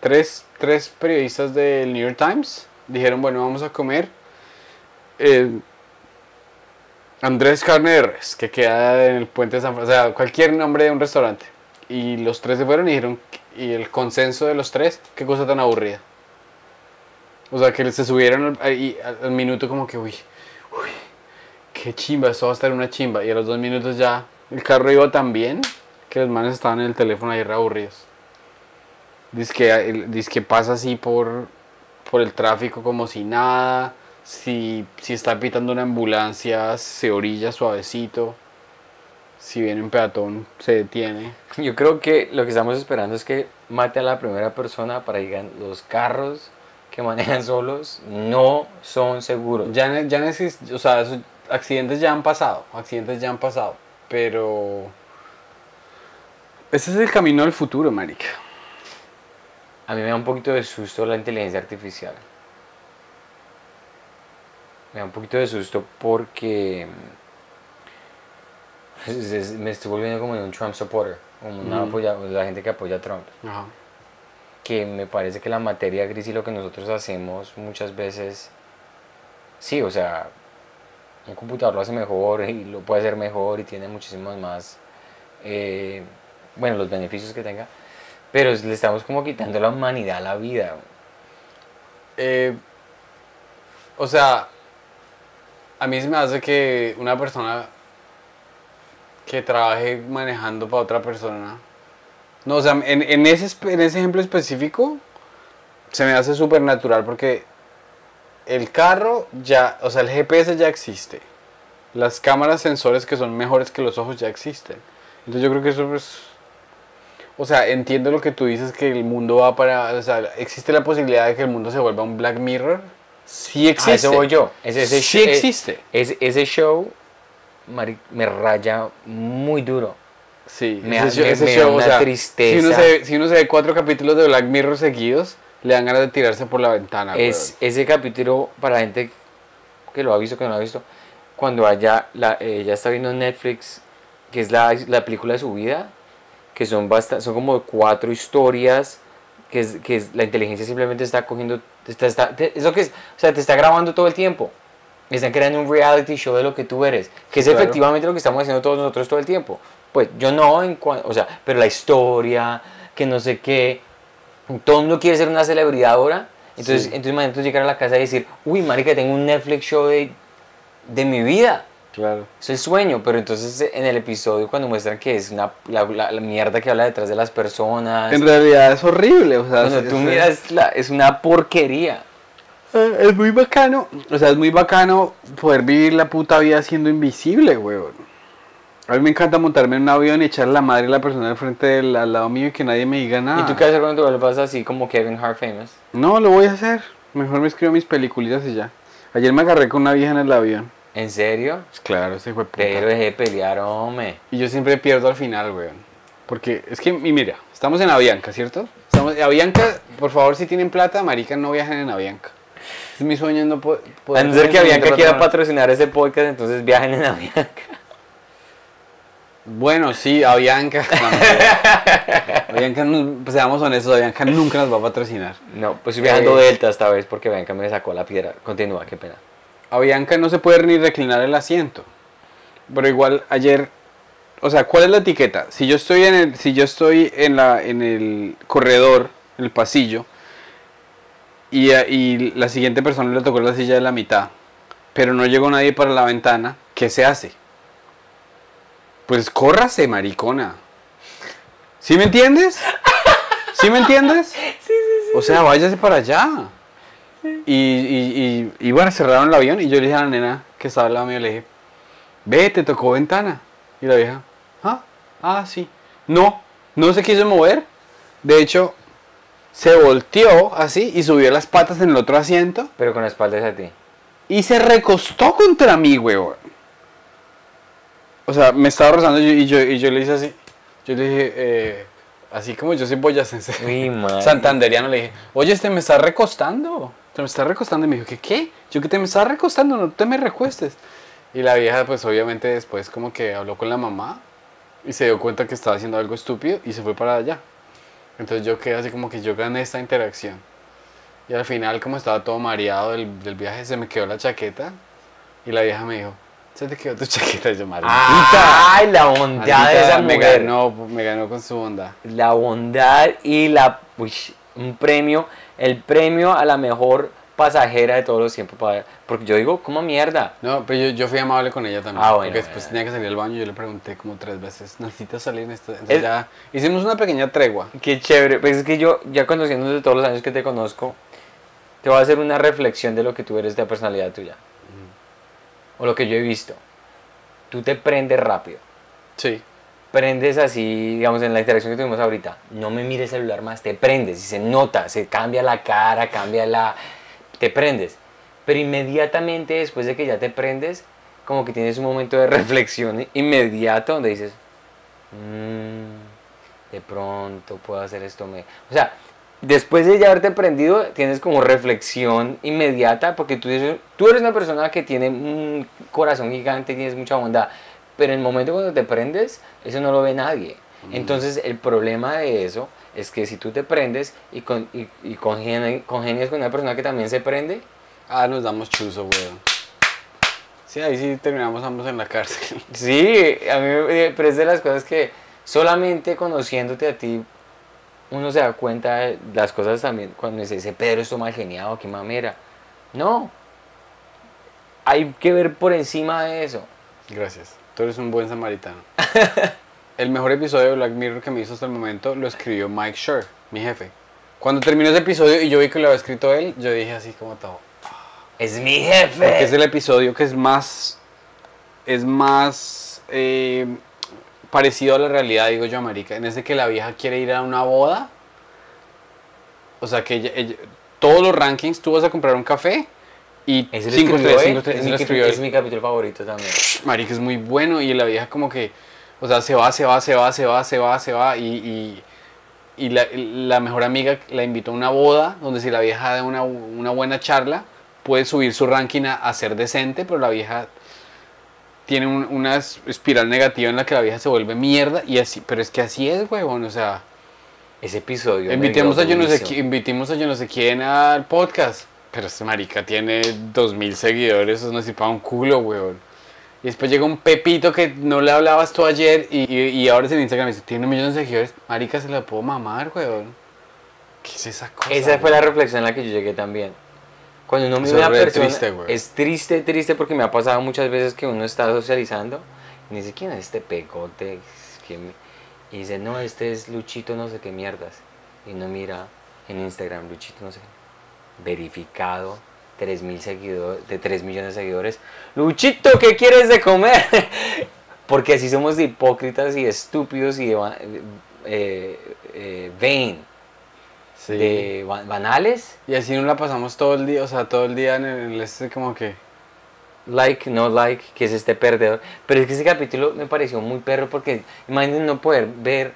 Tres, tres periodistas del New York Times dijeron, bueno, vamos a comer. Eh, Andrés Carne que queda en el puente de San Francisco, o sea, cualquier nombre de un restaurante. Y los tres se fueron y dijeron, y el consenso de los tres, qué cosa tan aburrida. O sea, que se subieron al, y al- minuto como que, uy, uy, qué chimba, esto va a estar una chimba. Y a los dos minutos ya el carro iba tan bien que los manes estaban en el teléfono ahí re aburridos. Dice que pasa así por, por el tráfico como si nada. Si, si está pitando una ambulancia, se orilla suavecito. Si viene un peatón, se detiene. Yo creo que lo que estamos esperando es que mate a la primera persona para que digan los carros que manejan solos no son seguros. Ya, ya neces- o sea, accidentes ya han pasado, accidentes ya han pasado, pero ese es el camino del futuro, marica. A mí me da un poquito de susto la inteligencia artificial. Me da un poquito de susto porque mm, es- es- me estoy volviendo como un Trump supporter, como una apoya- la gente que apoya a Trump. Ajá. Que me parece que la materia gris y lo que nosotros hacemos muchas veces, sí, o sea, un computador lo hace mejor y lo puede hacer mejor y tiene muchísimos más, eh, bueno, los beneficios que tenga, pero le estamos como quitando la humanidad a la vida. Eh, o sea, a mí se me hace que una persona que trabaje manejando para otra persona. No, o sea, en, en ese, en ese ejemplo específico se me hace súper natural porque el carro ya, o sea, el GPS ya existe. Las cámaras sensores que son mejores que los ojos ya existen. Entonces yo creo que eso es... O sea, entiendo lo que tú dices que el mundo va para... O sea, existe la posibilidad de que el mundo se vuelva un Black Mirror. Sí A existe. eso voy yo. Ese, ese sí sh- eh, existe. Ese, ese show me raya muy duro. Sí, Me ese da- show- me- ese me da show, o una sea, tristeza. Si uno, se, ve- si uno se ve cuatro capítulos de Black Mirror seguidos, le dan ganas de tirarse por la ventana. es ese capítulo para la gente que lo ha visto que no lo ha visto cuando ella la, ella está viendo en Netflix que es la, la película de su vida que son basta- son como cuatro historias que es, que es- la inteligencia simplemente está cogiendo está, está- te- eso que es o sea te está grabando todo el tiempo están creando un reality show de lo que tú eres que es Claro. efectivamente lo que estamos haciendo todos nosotros todo el tiempo pues yo no en o sea pero la historia que no sé qué todo el mundo quiere ser una celebridad ahora. Entonces, Sí. entonces imagínate llegar a la casa y decir, uy, marica, tengo un Netflix show de, de mi vida. Claro. Es sueño, pero entonces en el episodio cuando muestran que es una, la, la- la mierda que habla detrás de las personas, En realidad es horrible, o sea, cuando es- tú es- miras, la- es una porquería. Eh, Es muy bacano, o sea, es muy bacano poder vivir la puta vida siendo invisible, weón. A mí me encanta montarme en un avión y echarle la madre a la persona al frente del al lado mío y que nadie me diga nada. ¿Y tú qué haces cuando te vuelvas así como Kevin Hart famous? No, lo voy a hacer. Mejor me escribo mis peliculitas y ya. Ayer me agarré con una vieja en el avión. ¿En serio? Pues claro, ese fue puta. Pero dejé de pelear, hombre. Y yo siempre pierdo al final, weón. Porque es que, y mira, estamos en Avianca, ¿cierto? Estamos, Avianca, por favor, si tienen plata, marica, no viajen en Avianca. Es mi sueño no po- poder... A no ser que plata quiera patrocinar ese podcast, entonces viajen en Avianca. Bueno, sí, Avianca. No. Avianca, pues seamos honestos, Avianca nunca nos va a patrocinar. No, pues viajando Eh. Delta esta vez porque Bianca me sacó la piedra. Continúa, qué pena. Avianca no se puede ni reclinar el asiento. Pero igual ayer, o sea, ¿cuál es la etiqueta? Si yo estoy en el, si yo estoy en la, en el corredor, en el pasillo, y, a- y la siguiente persona le tocó la silla de la mitad, pero no llegó nadie para la ventana, ¿qué se hace? Pues córrase, maricona. ¿Sí me entiendes? ¿Sí me entiendes? Sí, sí, sí. O sea, váyase para allá. Y, y, y, y bueno, cerraron el avión y yo le dije a la nena que estaba al lado mío, le dije, ve, te tocó ventana. Y la vieja, ah, ah, sí. No, no se quiso mover. De hecho, se volteó así y subió las patas en el otro asiento Pero con la espalda hacia ti. y se recostó contra mí, huevón. O sea, me estaba rozando y yo, y yo le hice así. Yo le dije, eh, así como yo soy boyacense. Uy. Santanderiano le dije, oye, este me está recostando. Se me está recostando. Y me dijo, ¿qué qué? Yo que te me está recostando, no te me recuestes. Y la vieja, pues obviamente después como que habló con la mamá y se dio cuenta que estaba haciendo algo estúpido y se fue para allá. Entonces yo quedé así como que yo gané esta interacción. Y al final, como estaba todo mareado del, del viaje, se me quedó la chaqueta y la vieja me dijo, se te quedó tu chaqueta. Yo, maldita. ¡Ay, la bondad de maldita, esa me mujer! ganó, me ganó con su bondad. La bondad y la... uy, un premio, el premio a la mejor pasajera de todos los tiempos. para- Porque yo digo, ¿cómo mierda? No, pero yo, yo fui amable con ella también. Ah, bueno, porque después tenía que salir al baño y yo le pregunté como tres veces, ¿necesitas salir en esto? Entonces Es- ya hicimos una pequeña tregua. Qué chévere. Pues es que yo, ya conociéndote todos los años que te conozco, te va a hacer una reflexión de lo que tú eres de la personalidad tuya. O lo que yo he visto. Tú te prendes rápido. Sí. Prendes así, digamos, en la interacción que tuvimos ahorita. No me mires el celular más, te prendes y se nota, se cambia la cara, cambia la... Te prendes. Pero inmediatamente después de que ya te prendes, como que tienes un momento de reflexión inmediato donde dices, "Mm, de pronto puedo hacer esto. Me... O sea, después de ya haberte prendido, tienes como reflexión inmediata, porque tú, tú eres una persona que tiene un corazón gigante, tienes mucha bondad, pero en el momento cuando te prendes, eso no lo ve nadie. Entonces, el problema de eso es que si tú te prendes y, con, y, y congenia- congenias con una persona que también se prende, Ah, nos damos chuzo, weón. Sí, ahí sí terminamos ambos en la cárcel. Sí, a mí pero es de las cosas que solamente conociéndote a ti uno se da cuenta de las cosas también cuando dice, ese Pedro esto mal geniado, qué mamera. No, hay que ver por encima de eso. Gracias. Tú eres un buen samaritano. el mejor episodio de Black Mirror que me hizo hasta el momento lo escribió Mike Schur, mi jefe. Cuando terminó ese episodio y yo vi que lo había escrito él, yo dije así como todo. Es mi Porque es jefe. el episodio que es más. Es más. eh, parecido a la realidad, digo yo, América. En ese que la vieja quiere ir a una boda. O sea, que ella, ella- todos los rankings, tú vas a comprar un café y Ese lo cinco escribió estrellas, él, cinco estrellas, es es mi capítulo favorito también. Marica es muy bueno y la vieja como que, o sea, se va, se va, se va, se va, se va, se va y, y, y la, la mejor amiga la invitó a una boda donde si la vieja da una, una buena charla puede subir su ranking a, a ser decente, pero la vieja tiene un- una es- espiral negativa en la que la vieja se vuelve mierda y así, pero es que así es, huevón, o sea, Ese episodio. invitemos a yo no sé invitemos a yo no sé quién al podcast, pero este marica tiene dos mil seguidores, eso no sirve para un culo, huevón. Y después llega un Pepito que no le hablabas tú ayer y, y, y ahora es en Instagram y dice, tiene millones de seguidores. Marica, se la puedo mamar, weón. ¿Qué es esa cosa? Esa fue la weón? reflexión a la que yo llegué también. Cuando uno mira a una persona, triste, es triste, triste porque me ha pasado muchas veces que uno está socializando y dice, ¿quién es este pegote? que me-?" Y dice, no, este es Luchito no sé qué mierdas. Y uno mira en Instagram, Luchito no sé qué. Verificado, 3 mil seguidores, de 3 millones de seguidores. Luchito, ¿qué quieres de comer? porque así somos de hipócritas y estúpidos y eh, eh, vain, Sí. de ba- banales. Y así no la pasamos todo el día, o sea, todo el día en el, este como que... like, no like, que es este perdedor. Pero es que ese capítulo me pareció muy perro porque imagínense no poder ver,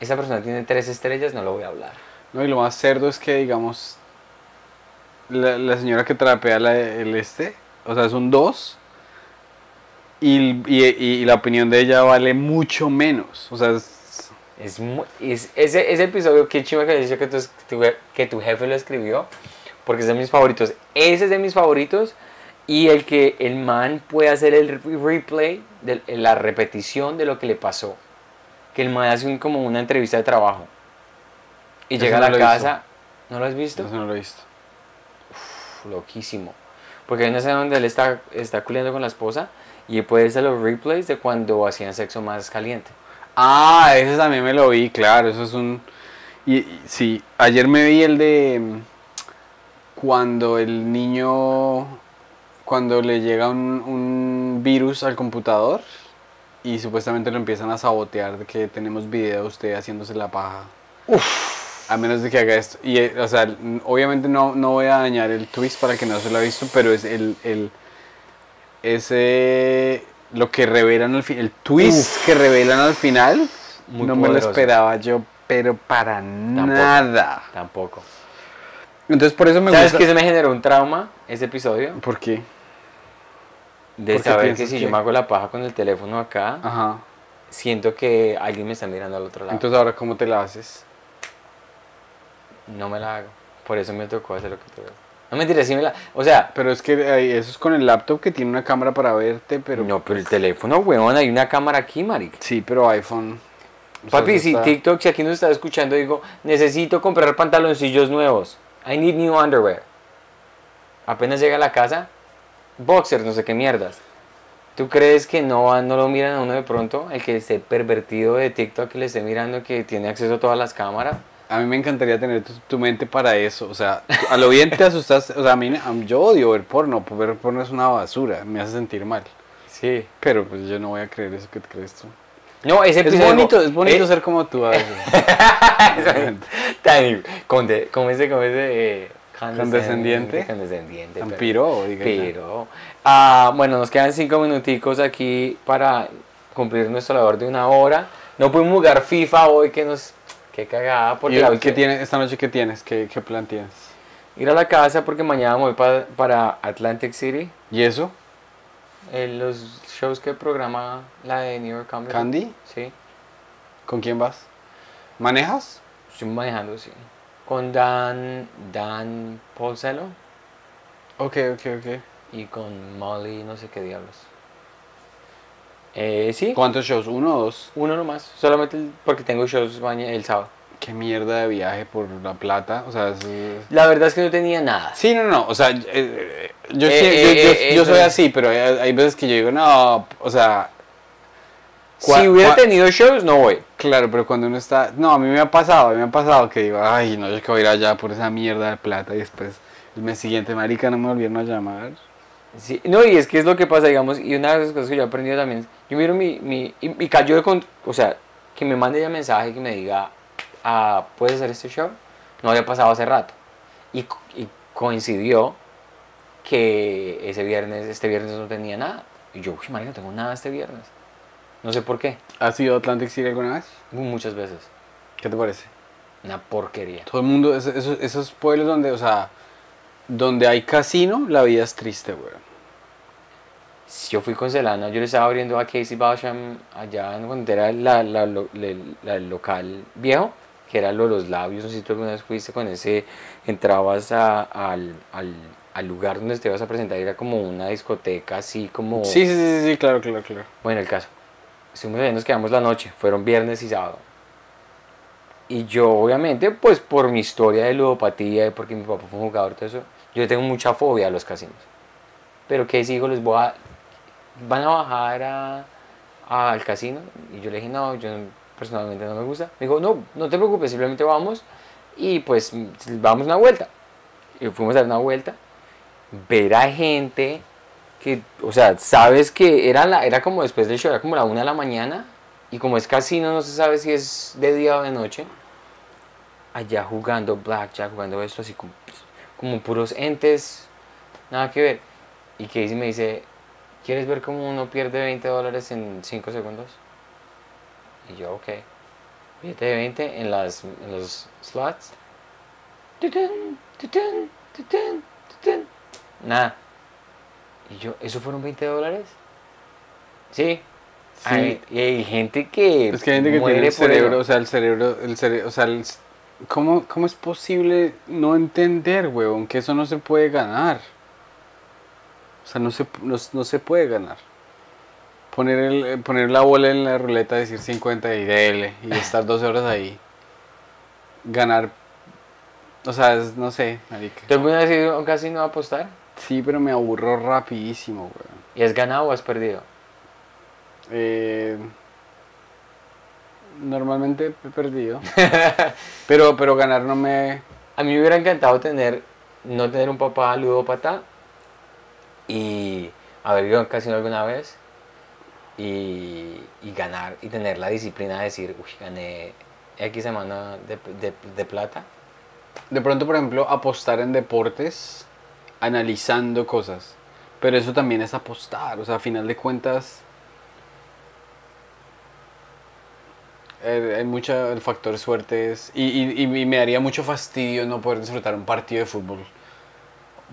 esa persona tiene tres estrellas, no lo voy a hablar. No, y lo más cerdo es que, digamos, la, la señora que trapea la- el este, o sea, es un 2. Y, y, y la opinión de ella vale mucho menos. O sea, es- Es, ese, ese episodio, qué chiva que dice que tu, que tu jefe lo escribió, porque es de mis favoritos. Ese es de mis favoritos y el que el man puede hacer el re- replay, de, la repetición de lo que le pasó. Que el man hace un- como una entrevista de trabajo. Y Ese llega a la casa. ¿No lo has visto? eso no lo he visto. Uf, loquísimo. Porque hay una escena donde él está, está culiando con la esposa y puede irse a los replays de cuando hacían sexo más caliente. Ah, ese también me lo vi, claro, eso es un... Y, y sí, ayer me vi el de mm, cuando el niño, cuando le llega un, un virus al computador y supuestamente lo empiezan a sabotear de que tenemos video de usted haciéndose la paja. A menos de que haga esto. Y, eh, o sea, obviamente no, no voy a dañar el twist para que no se lo ha visto, pero es el... el ese... Lo que revelan al final, el twist que revelan al final, Muy no me lo esperaba yo, pero para nada. Tampoco. Entonces por eso me ¿Sabes gusta. qué se me generó un trauma ese episodio? ¿Por qué? De ¿Por qué saber que si que? yo me hago la paja con el teléfono acá, Ajá. siento que alguien me está mirando al otro lado. Entonces ahora cómo te la haces? No me la hago. Por eso me tocó hacer lo que tú ves. No mentira, sí me la... O sea, Pero es que eh, eso es con el laptop que tiene una cámara para verte, pero no, pero el teléfono, weón, hay una cámara aquí, marica. sí, pero iPhone. o sea, Papi, si está- TikTok, si aquí nos está escuchando, digo, necesito comprar pantaloncillos nuevos. I need new underwear. Apenas llega a la casa, boxers, no sé qué mierdas. ¿Tú crees que no, no lo miran a uno de pronto? El que esté pervertido de TikTok que le esté mirando que tiene acceso a todas las cámaras. A mí me encantaría tener tu, tu mente para eso. O sea, a lo bien te asustas. O sea, a mí, a yo odio ver porno. Ver porno es una basura. Me hace sentir mal. Sí. Pero pues yo no voy a creer eso que crees tú. No, ese Es bonito, es bonito eh, ser como tú a veces. Tan, conde, como ese, como ese eh, Condescendiente. Condescendiente. Tan pero- piro, diga. Pero, ah, bueno, nos quedan cinco minuticos aquí para cumplir nuestro labor de una hora. No pudimos jugar FIFA hoy, que nos... Qué cagada, porque ¿Y la qué tienes, esta noche qué tienes? ¿Qué, qué plan tienes? ir a la casa porque mañana voy pa- para Atlantic City. ¿Y eso? eh, los shows que programa la de New York Comedy. ¿Candy? Sí, ¿Con quién vas? ¿Manejas? estoy manejando, sí. Con Dan, Dan Polsello Ok, ok, ok. y con Molly, no sé qué diablos. Eh, sí, ¿Cuántos shows? ¿Uno o dos? uno nomás, solamente el- porque tengo shows mañana, el sábado. Qué mierda de viaje por la plata. O sea, es... La verdad es que no tenía nada. Sí, no, no. O sea, eh, eh, yo, Eh, sí- eh, yo, yo- eh, yo soy entonces- así, pero hay, hay veces que yo digo, no, o sea... cua- Si hubiera cua- tenido shows, no voy. Claro, pero cuando uno está... No, a mí me ha pasado, a mí me ha pasado que digo, ay, no, yo que voy a ir allá por esa mierda de plata y después el mes siguiente, marica, no me volvieron a llamar. Sí, no, y es que es lo que pasa, digamos, y una de las cosas que yo he aprendido también, yo miro mi, mi y, y cayó de con, o sea, que me mande ya mensaje que me diga, ah, ¿puedes hacer este show? No había pasado hace rato. Y, y coincidió que ese viernes, este viernes no tenía nada. Y yo, uy, marica, no tengo nada este viernes. No sé por qué, ¿Has ido a Atlantic City alguna vez? muchas veces. ¿Qué te parece? Una porquería. Todo el mundo, esos, esos pueblos donde, o sea, donde hay casino, la vida es triste, güey. Yo fui con Celana, yo le estaba abriendo a Casey Basham allá en cuando era la, el local viejo, que era lo de los labios, no sé si tú alguna vez fuiste con ese, entrabas a- al, al, al lugar donde te ibas a presentar, era como una discoteca así como... Sí, sí, sí, sí, claro, claro, claro. Bueno, el caso. Estuvimos ahí, nos quedamos la noche, fueron viernes y sábado. Y yo, obviamente, pues por mi historia de ludopatía, y porque mi papá fue un jugador, todo eso, yo tengo mucha fobia a los casinos. Pero ¿qué digo? Les voy a... ¿Van a bajar a, al casino? Y yo le dije, no, yo personalmente no me gusta. Me dijo, no, no te preocupes, simplemente vamos y pues vamos una vuelta. Y fuimos a dar una vuelta. Ver a gente que, o sea, sabes que era, la, era como después del show, era como la una de la mañana, y como es casino, no se sabe si es de día o de noche, allá jugando blackjack, jugando esto así como, como puros entes, nada que ver. Y Casey me dice, ¿quieres ver cómo uno pierde 20 dólares en 5 segundos? Y yo, ok. Billete de 20 en, las, en los slots. Nada. Y yo, ¿eso fueron 20 dólares? Sí. Sí. Ay, y hay gente que. Es que hay gente que muere tiene el cerebro, o sea, el cerebro, el cerebro, o sea, el- ¿cómo, ¿cómo es posible no entender, huevón, que eso no se puede ganar? O sea, no se, no, no se puede ganar. Poner, el, eh, poner la bola en la ruleta, decir 50 y dele, y estar 12 horas ahí. Ganar, o sea, es- no sé, marica. ¿Tú alguna vez has ido a un casino a apostar? Sí, pero me aburro rapidísimo, weón. ¿Y has ganado o has perdido? Eh, normalmente he perdido. pero, pero ganar no me... A mí me hubiera encantado tener, no tener un papá ludópata y haber ido a un casino alguna vez y, y ganar y tener la disciplina de decir, uy, gané X semana de, de- de plata. De pronto, por ejemplo, apostar en deportes analizando cosas. Pero eso también es apostar. O sea, a final de cuentas... Hay mucha, el factor suerte es... Y, y- y me daría mucho fastidio no poder disfrutar un partido de fútbol.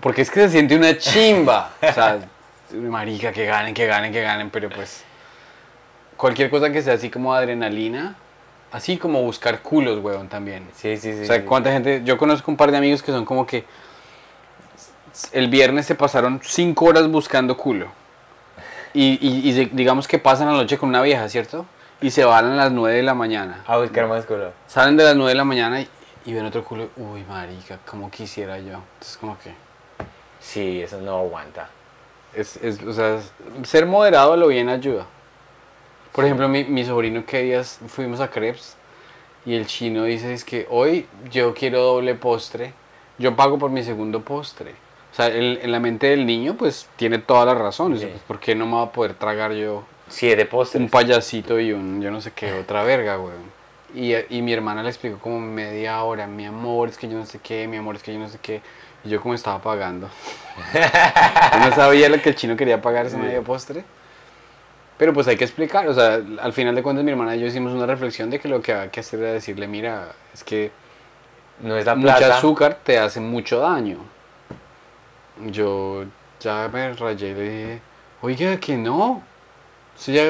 Porque es que se siente una chimba. O sea, marica, que ganen, que ganen, que ganen. Pero pues... Cualquier cosa que sea así como adrenalina. Así como buscar culos, weón, también. Sí, sí, sí. O sea, sí. cuánta gente. Yo conozco un par de amigos que son como que. El viernes se pasaron cinco horas buscando culo. Y, y- digamos que pasan la noche con una vieja, ¿cierto? Y se van a las 9 de la mañana. A buscar más culo. Salen de las 9 de la mañana y, y ven otro culo. Uy, marica, como quisiera yo. Entonces, como que. Sí, eso no aguanta. Es, es- o sea, ser moderado a lo bien ayuda. Por ejemplo, mi, mi sobrino que días fuimos a Crepes y el chino dice es que hoy yo quiero doble postre, yo pago por mi segundo postre. O sea, el- en la mente del niño pues tiene toda la razón. o sea, Sí. pues, ¿Por qué no me va a poder tragar yo Siete postres. un payasito y un yo no sé qué, otra verga, weón? Y, y mi hermana le explicó como media hora, mi amor, es que yo no sé qué, mi amor, es que yo no sé qué. Y yo como estaba pagando. yo no sabía lo que el chino quería pagar ese medio postre. Pero pues hay que explicar, o sea, al final de cuentas mi hermana y yo hicimos una reflexión de que lo que había que hacer era decirle, mira, es que no es la mucha plata. azúcar te hace mucho daño. Yo ya me rayé y le dije, oiga, que no. Si ya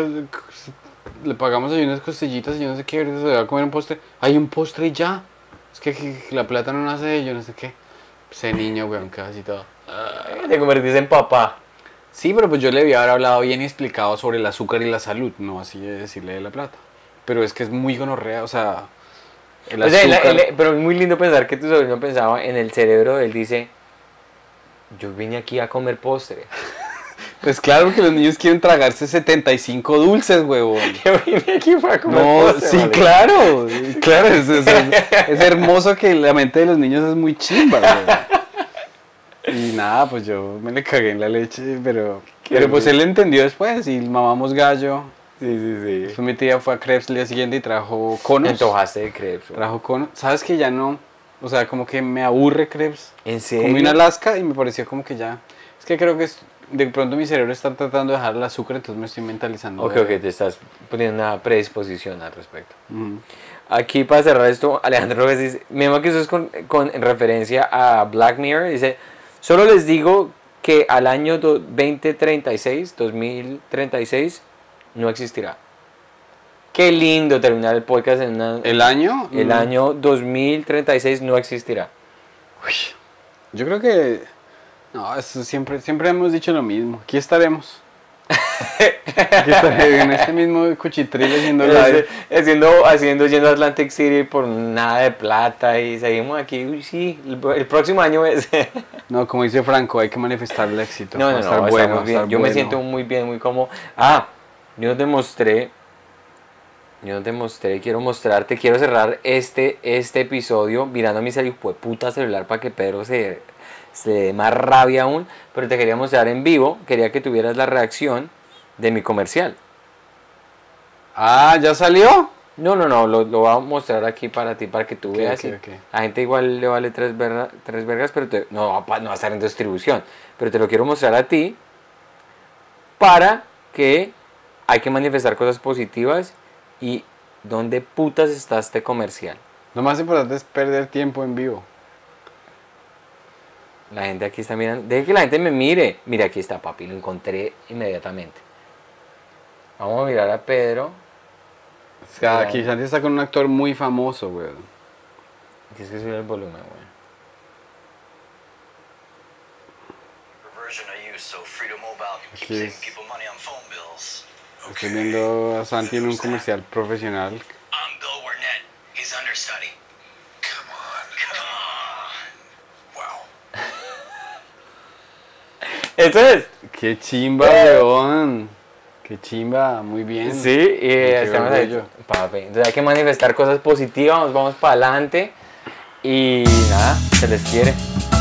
le pagamos ahí unas costillitas y yo no sé qué, ahorita se va a comer un postre. Hay un postre y ya. Es que, que la plata no nace de yo no sé qué. Ese niño, weón, casi todo. Te convertís en papá. Sí, pero pues yo le había hablado bien y explicado sobre el azúcar y la salud, no así de decirle de la plata. Pero es que es muy gonorrea, o sea, el O sea, azúcar... él- pero es muy lindo pensar que tu sobrino pensaba en el cerebro. Él dice: Yo vine aquí a comer postre. Pues claro que los niños quieren tragarse 75 dulces, huevón. Yo vine aquí para comer No, sí, vale. claro, claro, es, es- es hermoso que la mente de los niños es muy chimba, güey. Y nada, pues yo me le cagué en la leche, pero, pero pues él entendió después y mamamos gallo. Sí, sí, sí. Después mi tía fue a Crepes el día siguiente y trajo conos. Me antojaste de crepes. güey. Trajo conos. ¿Sabes que ya no? O sea, como que me aburre Crepes. ¿En serio? Comí en Alaska y me pareció como que ya. Es que creo que es- de pronto mi cerebro está tratando de dejar el azúcar, entonces me estoy mentalizando. Ok, de- ok, te estás poniendo una predisposición al respecto. Aquí para cerrar esto, Alejandro López dice, me que eso es con, con- en referencia a Black Mirror, dice, solo les digo que al año do- 2036, 2036, no existirá. Qué lindo terminar el podcast en una- ¿El año? el Mm. año 2036 no existirá. Yo creo que. No, eso siempre, siempre hemos dicho lo mismo. Aquí estaremos. Aquí estaré en este mismo cuchitril haciendo live. haciendo, haciendo, yendo a Atlantic City por nada de plata y seguimos aquí, uy, sí, el, el próximo año es... No, como dice Franco, hay que manifestar el éxito. No, no, no, estar estamos bueno, bien. estar Yo me siento muy bien, muy cómodo. Ah, yo no te mostré. Yo no te mostré, quiero mostrarte, quiero cerrar este, este episodio mirando a mi cel- hijo de puta celular para que Pedro se, se dé más rabia aún. Pero te quería mostrar en vivo, quería que tuvieras la reacción de mi comercial. Ah, ¿ya salió? No, no, no, lo, lo voy a mostrar aquí para ti, para que tú veas. ok, y ok. A gente igual le vale tres, verga- tres vergas, pero te- no, no va a estar en distribución. Pero te lo quiero mostrar a ti para que hay que manifestar cosas positivas y dónde putas está este comercial. Lo más importante es perder tiempo en vivo. La gente aquí está mirando. Deje que la gente me mire. Mira, aquí está, papi, lo encontré inmediatamente. Vamos a mirar a Pedro. O sea, aquí Santi está con un actor muy famoso, güey. Tienes que subir el volumen, güey. bills. Estoy viendo a Santi en un comercial profesional. I'm Bill Warnett, his understudy. Come on. Come on. Wow. Eso es. Qué chimba, weón. Qué chimba, muy bien. Sí, y estamos ahí. Papi, entonces hay que manifestar cosas positivas, vamos, vamos para adelante. Y nada, se les quiere.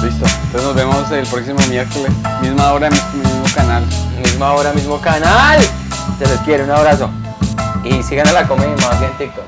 Listo. Entonces nos vemos el próximo miércoles. Misma hora, mis- mismo canal. Misma hora, mismo canal. Se les quiere, un abrazo. Y sigan a la comedia más bien en TikTok.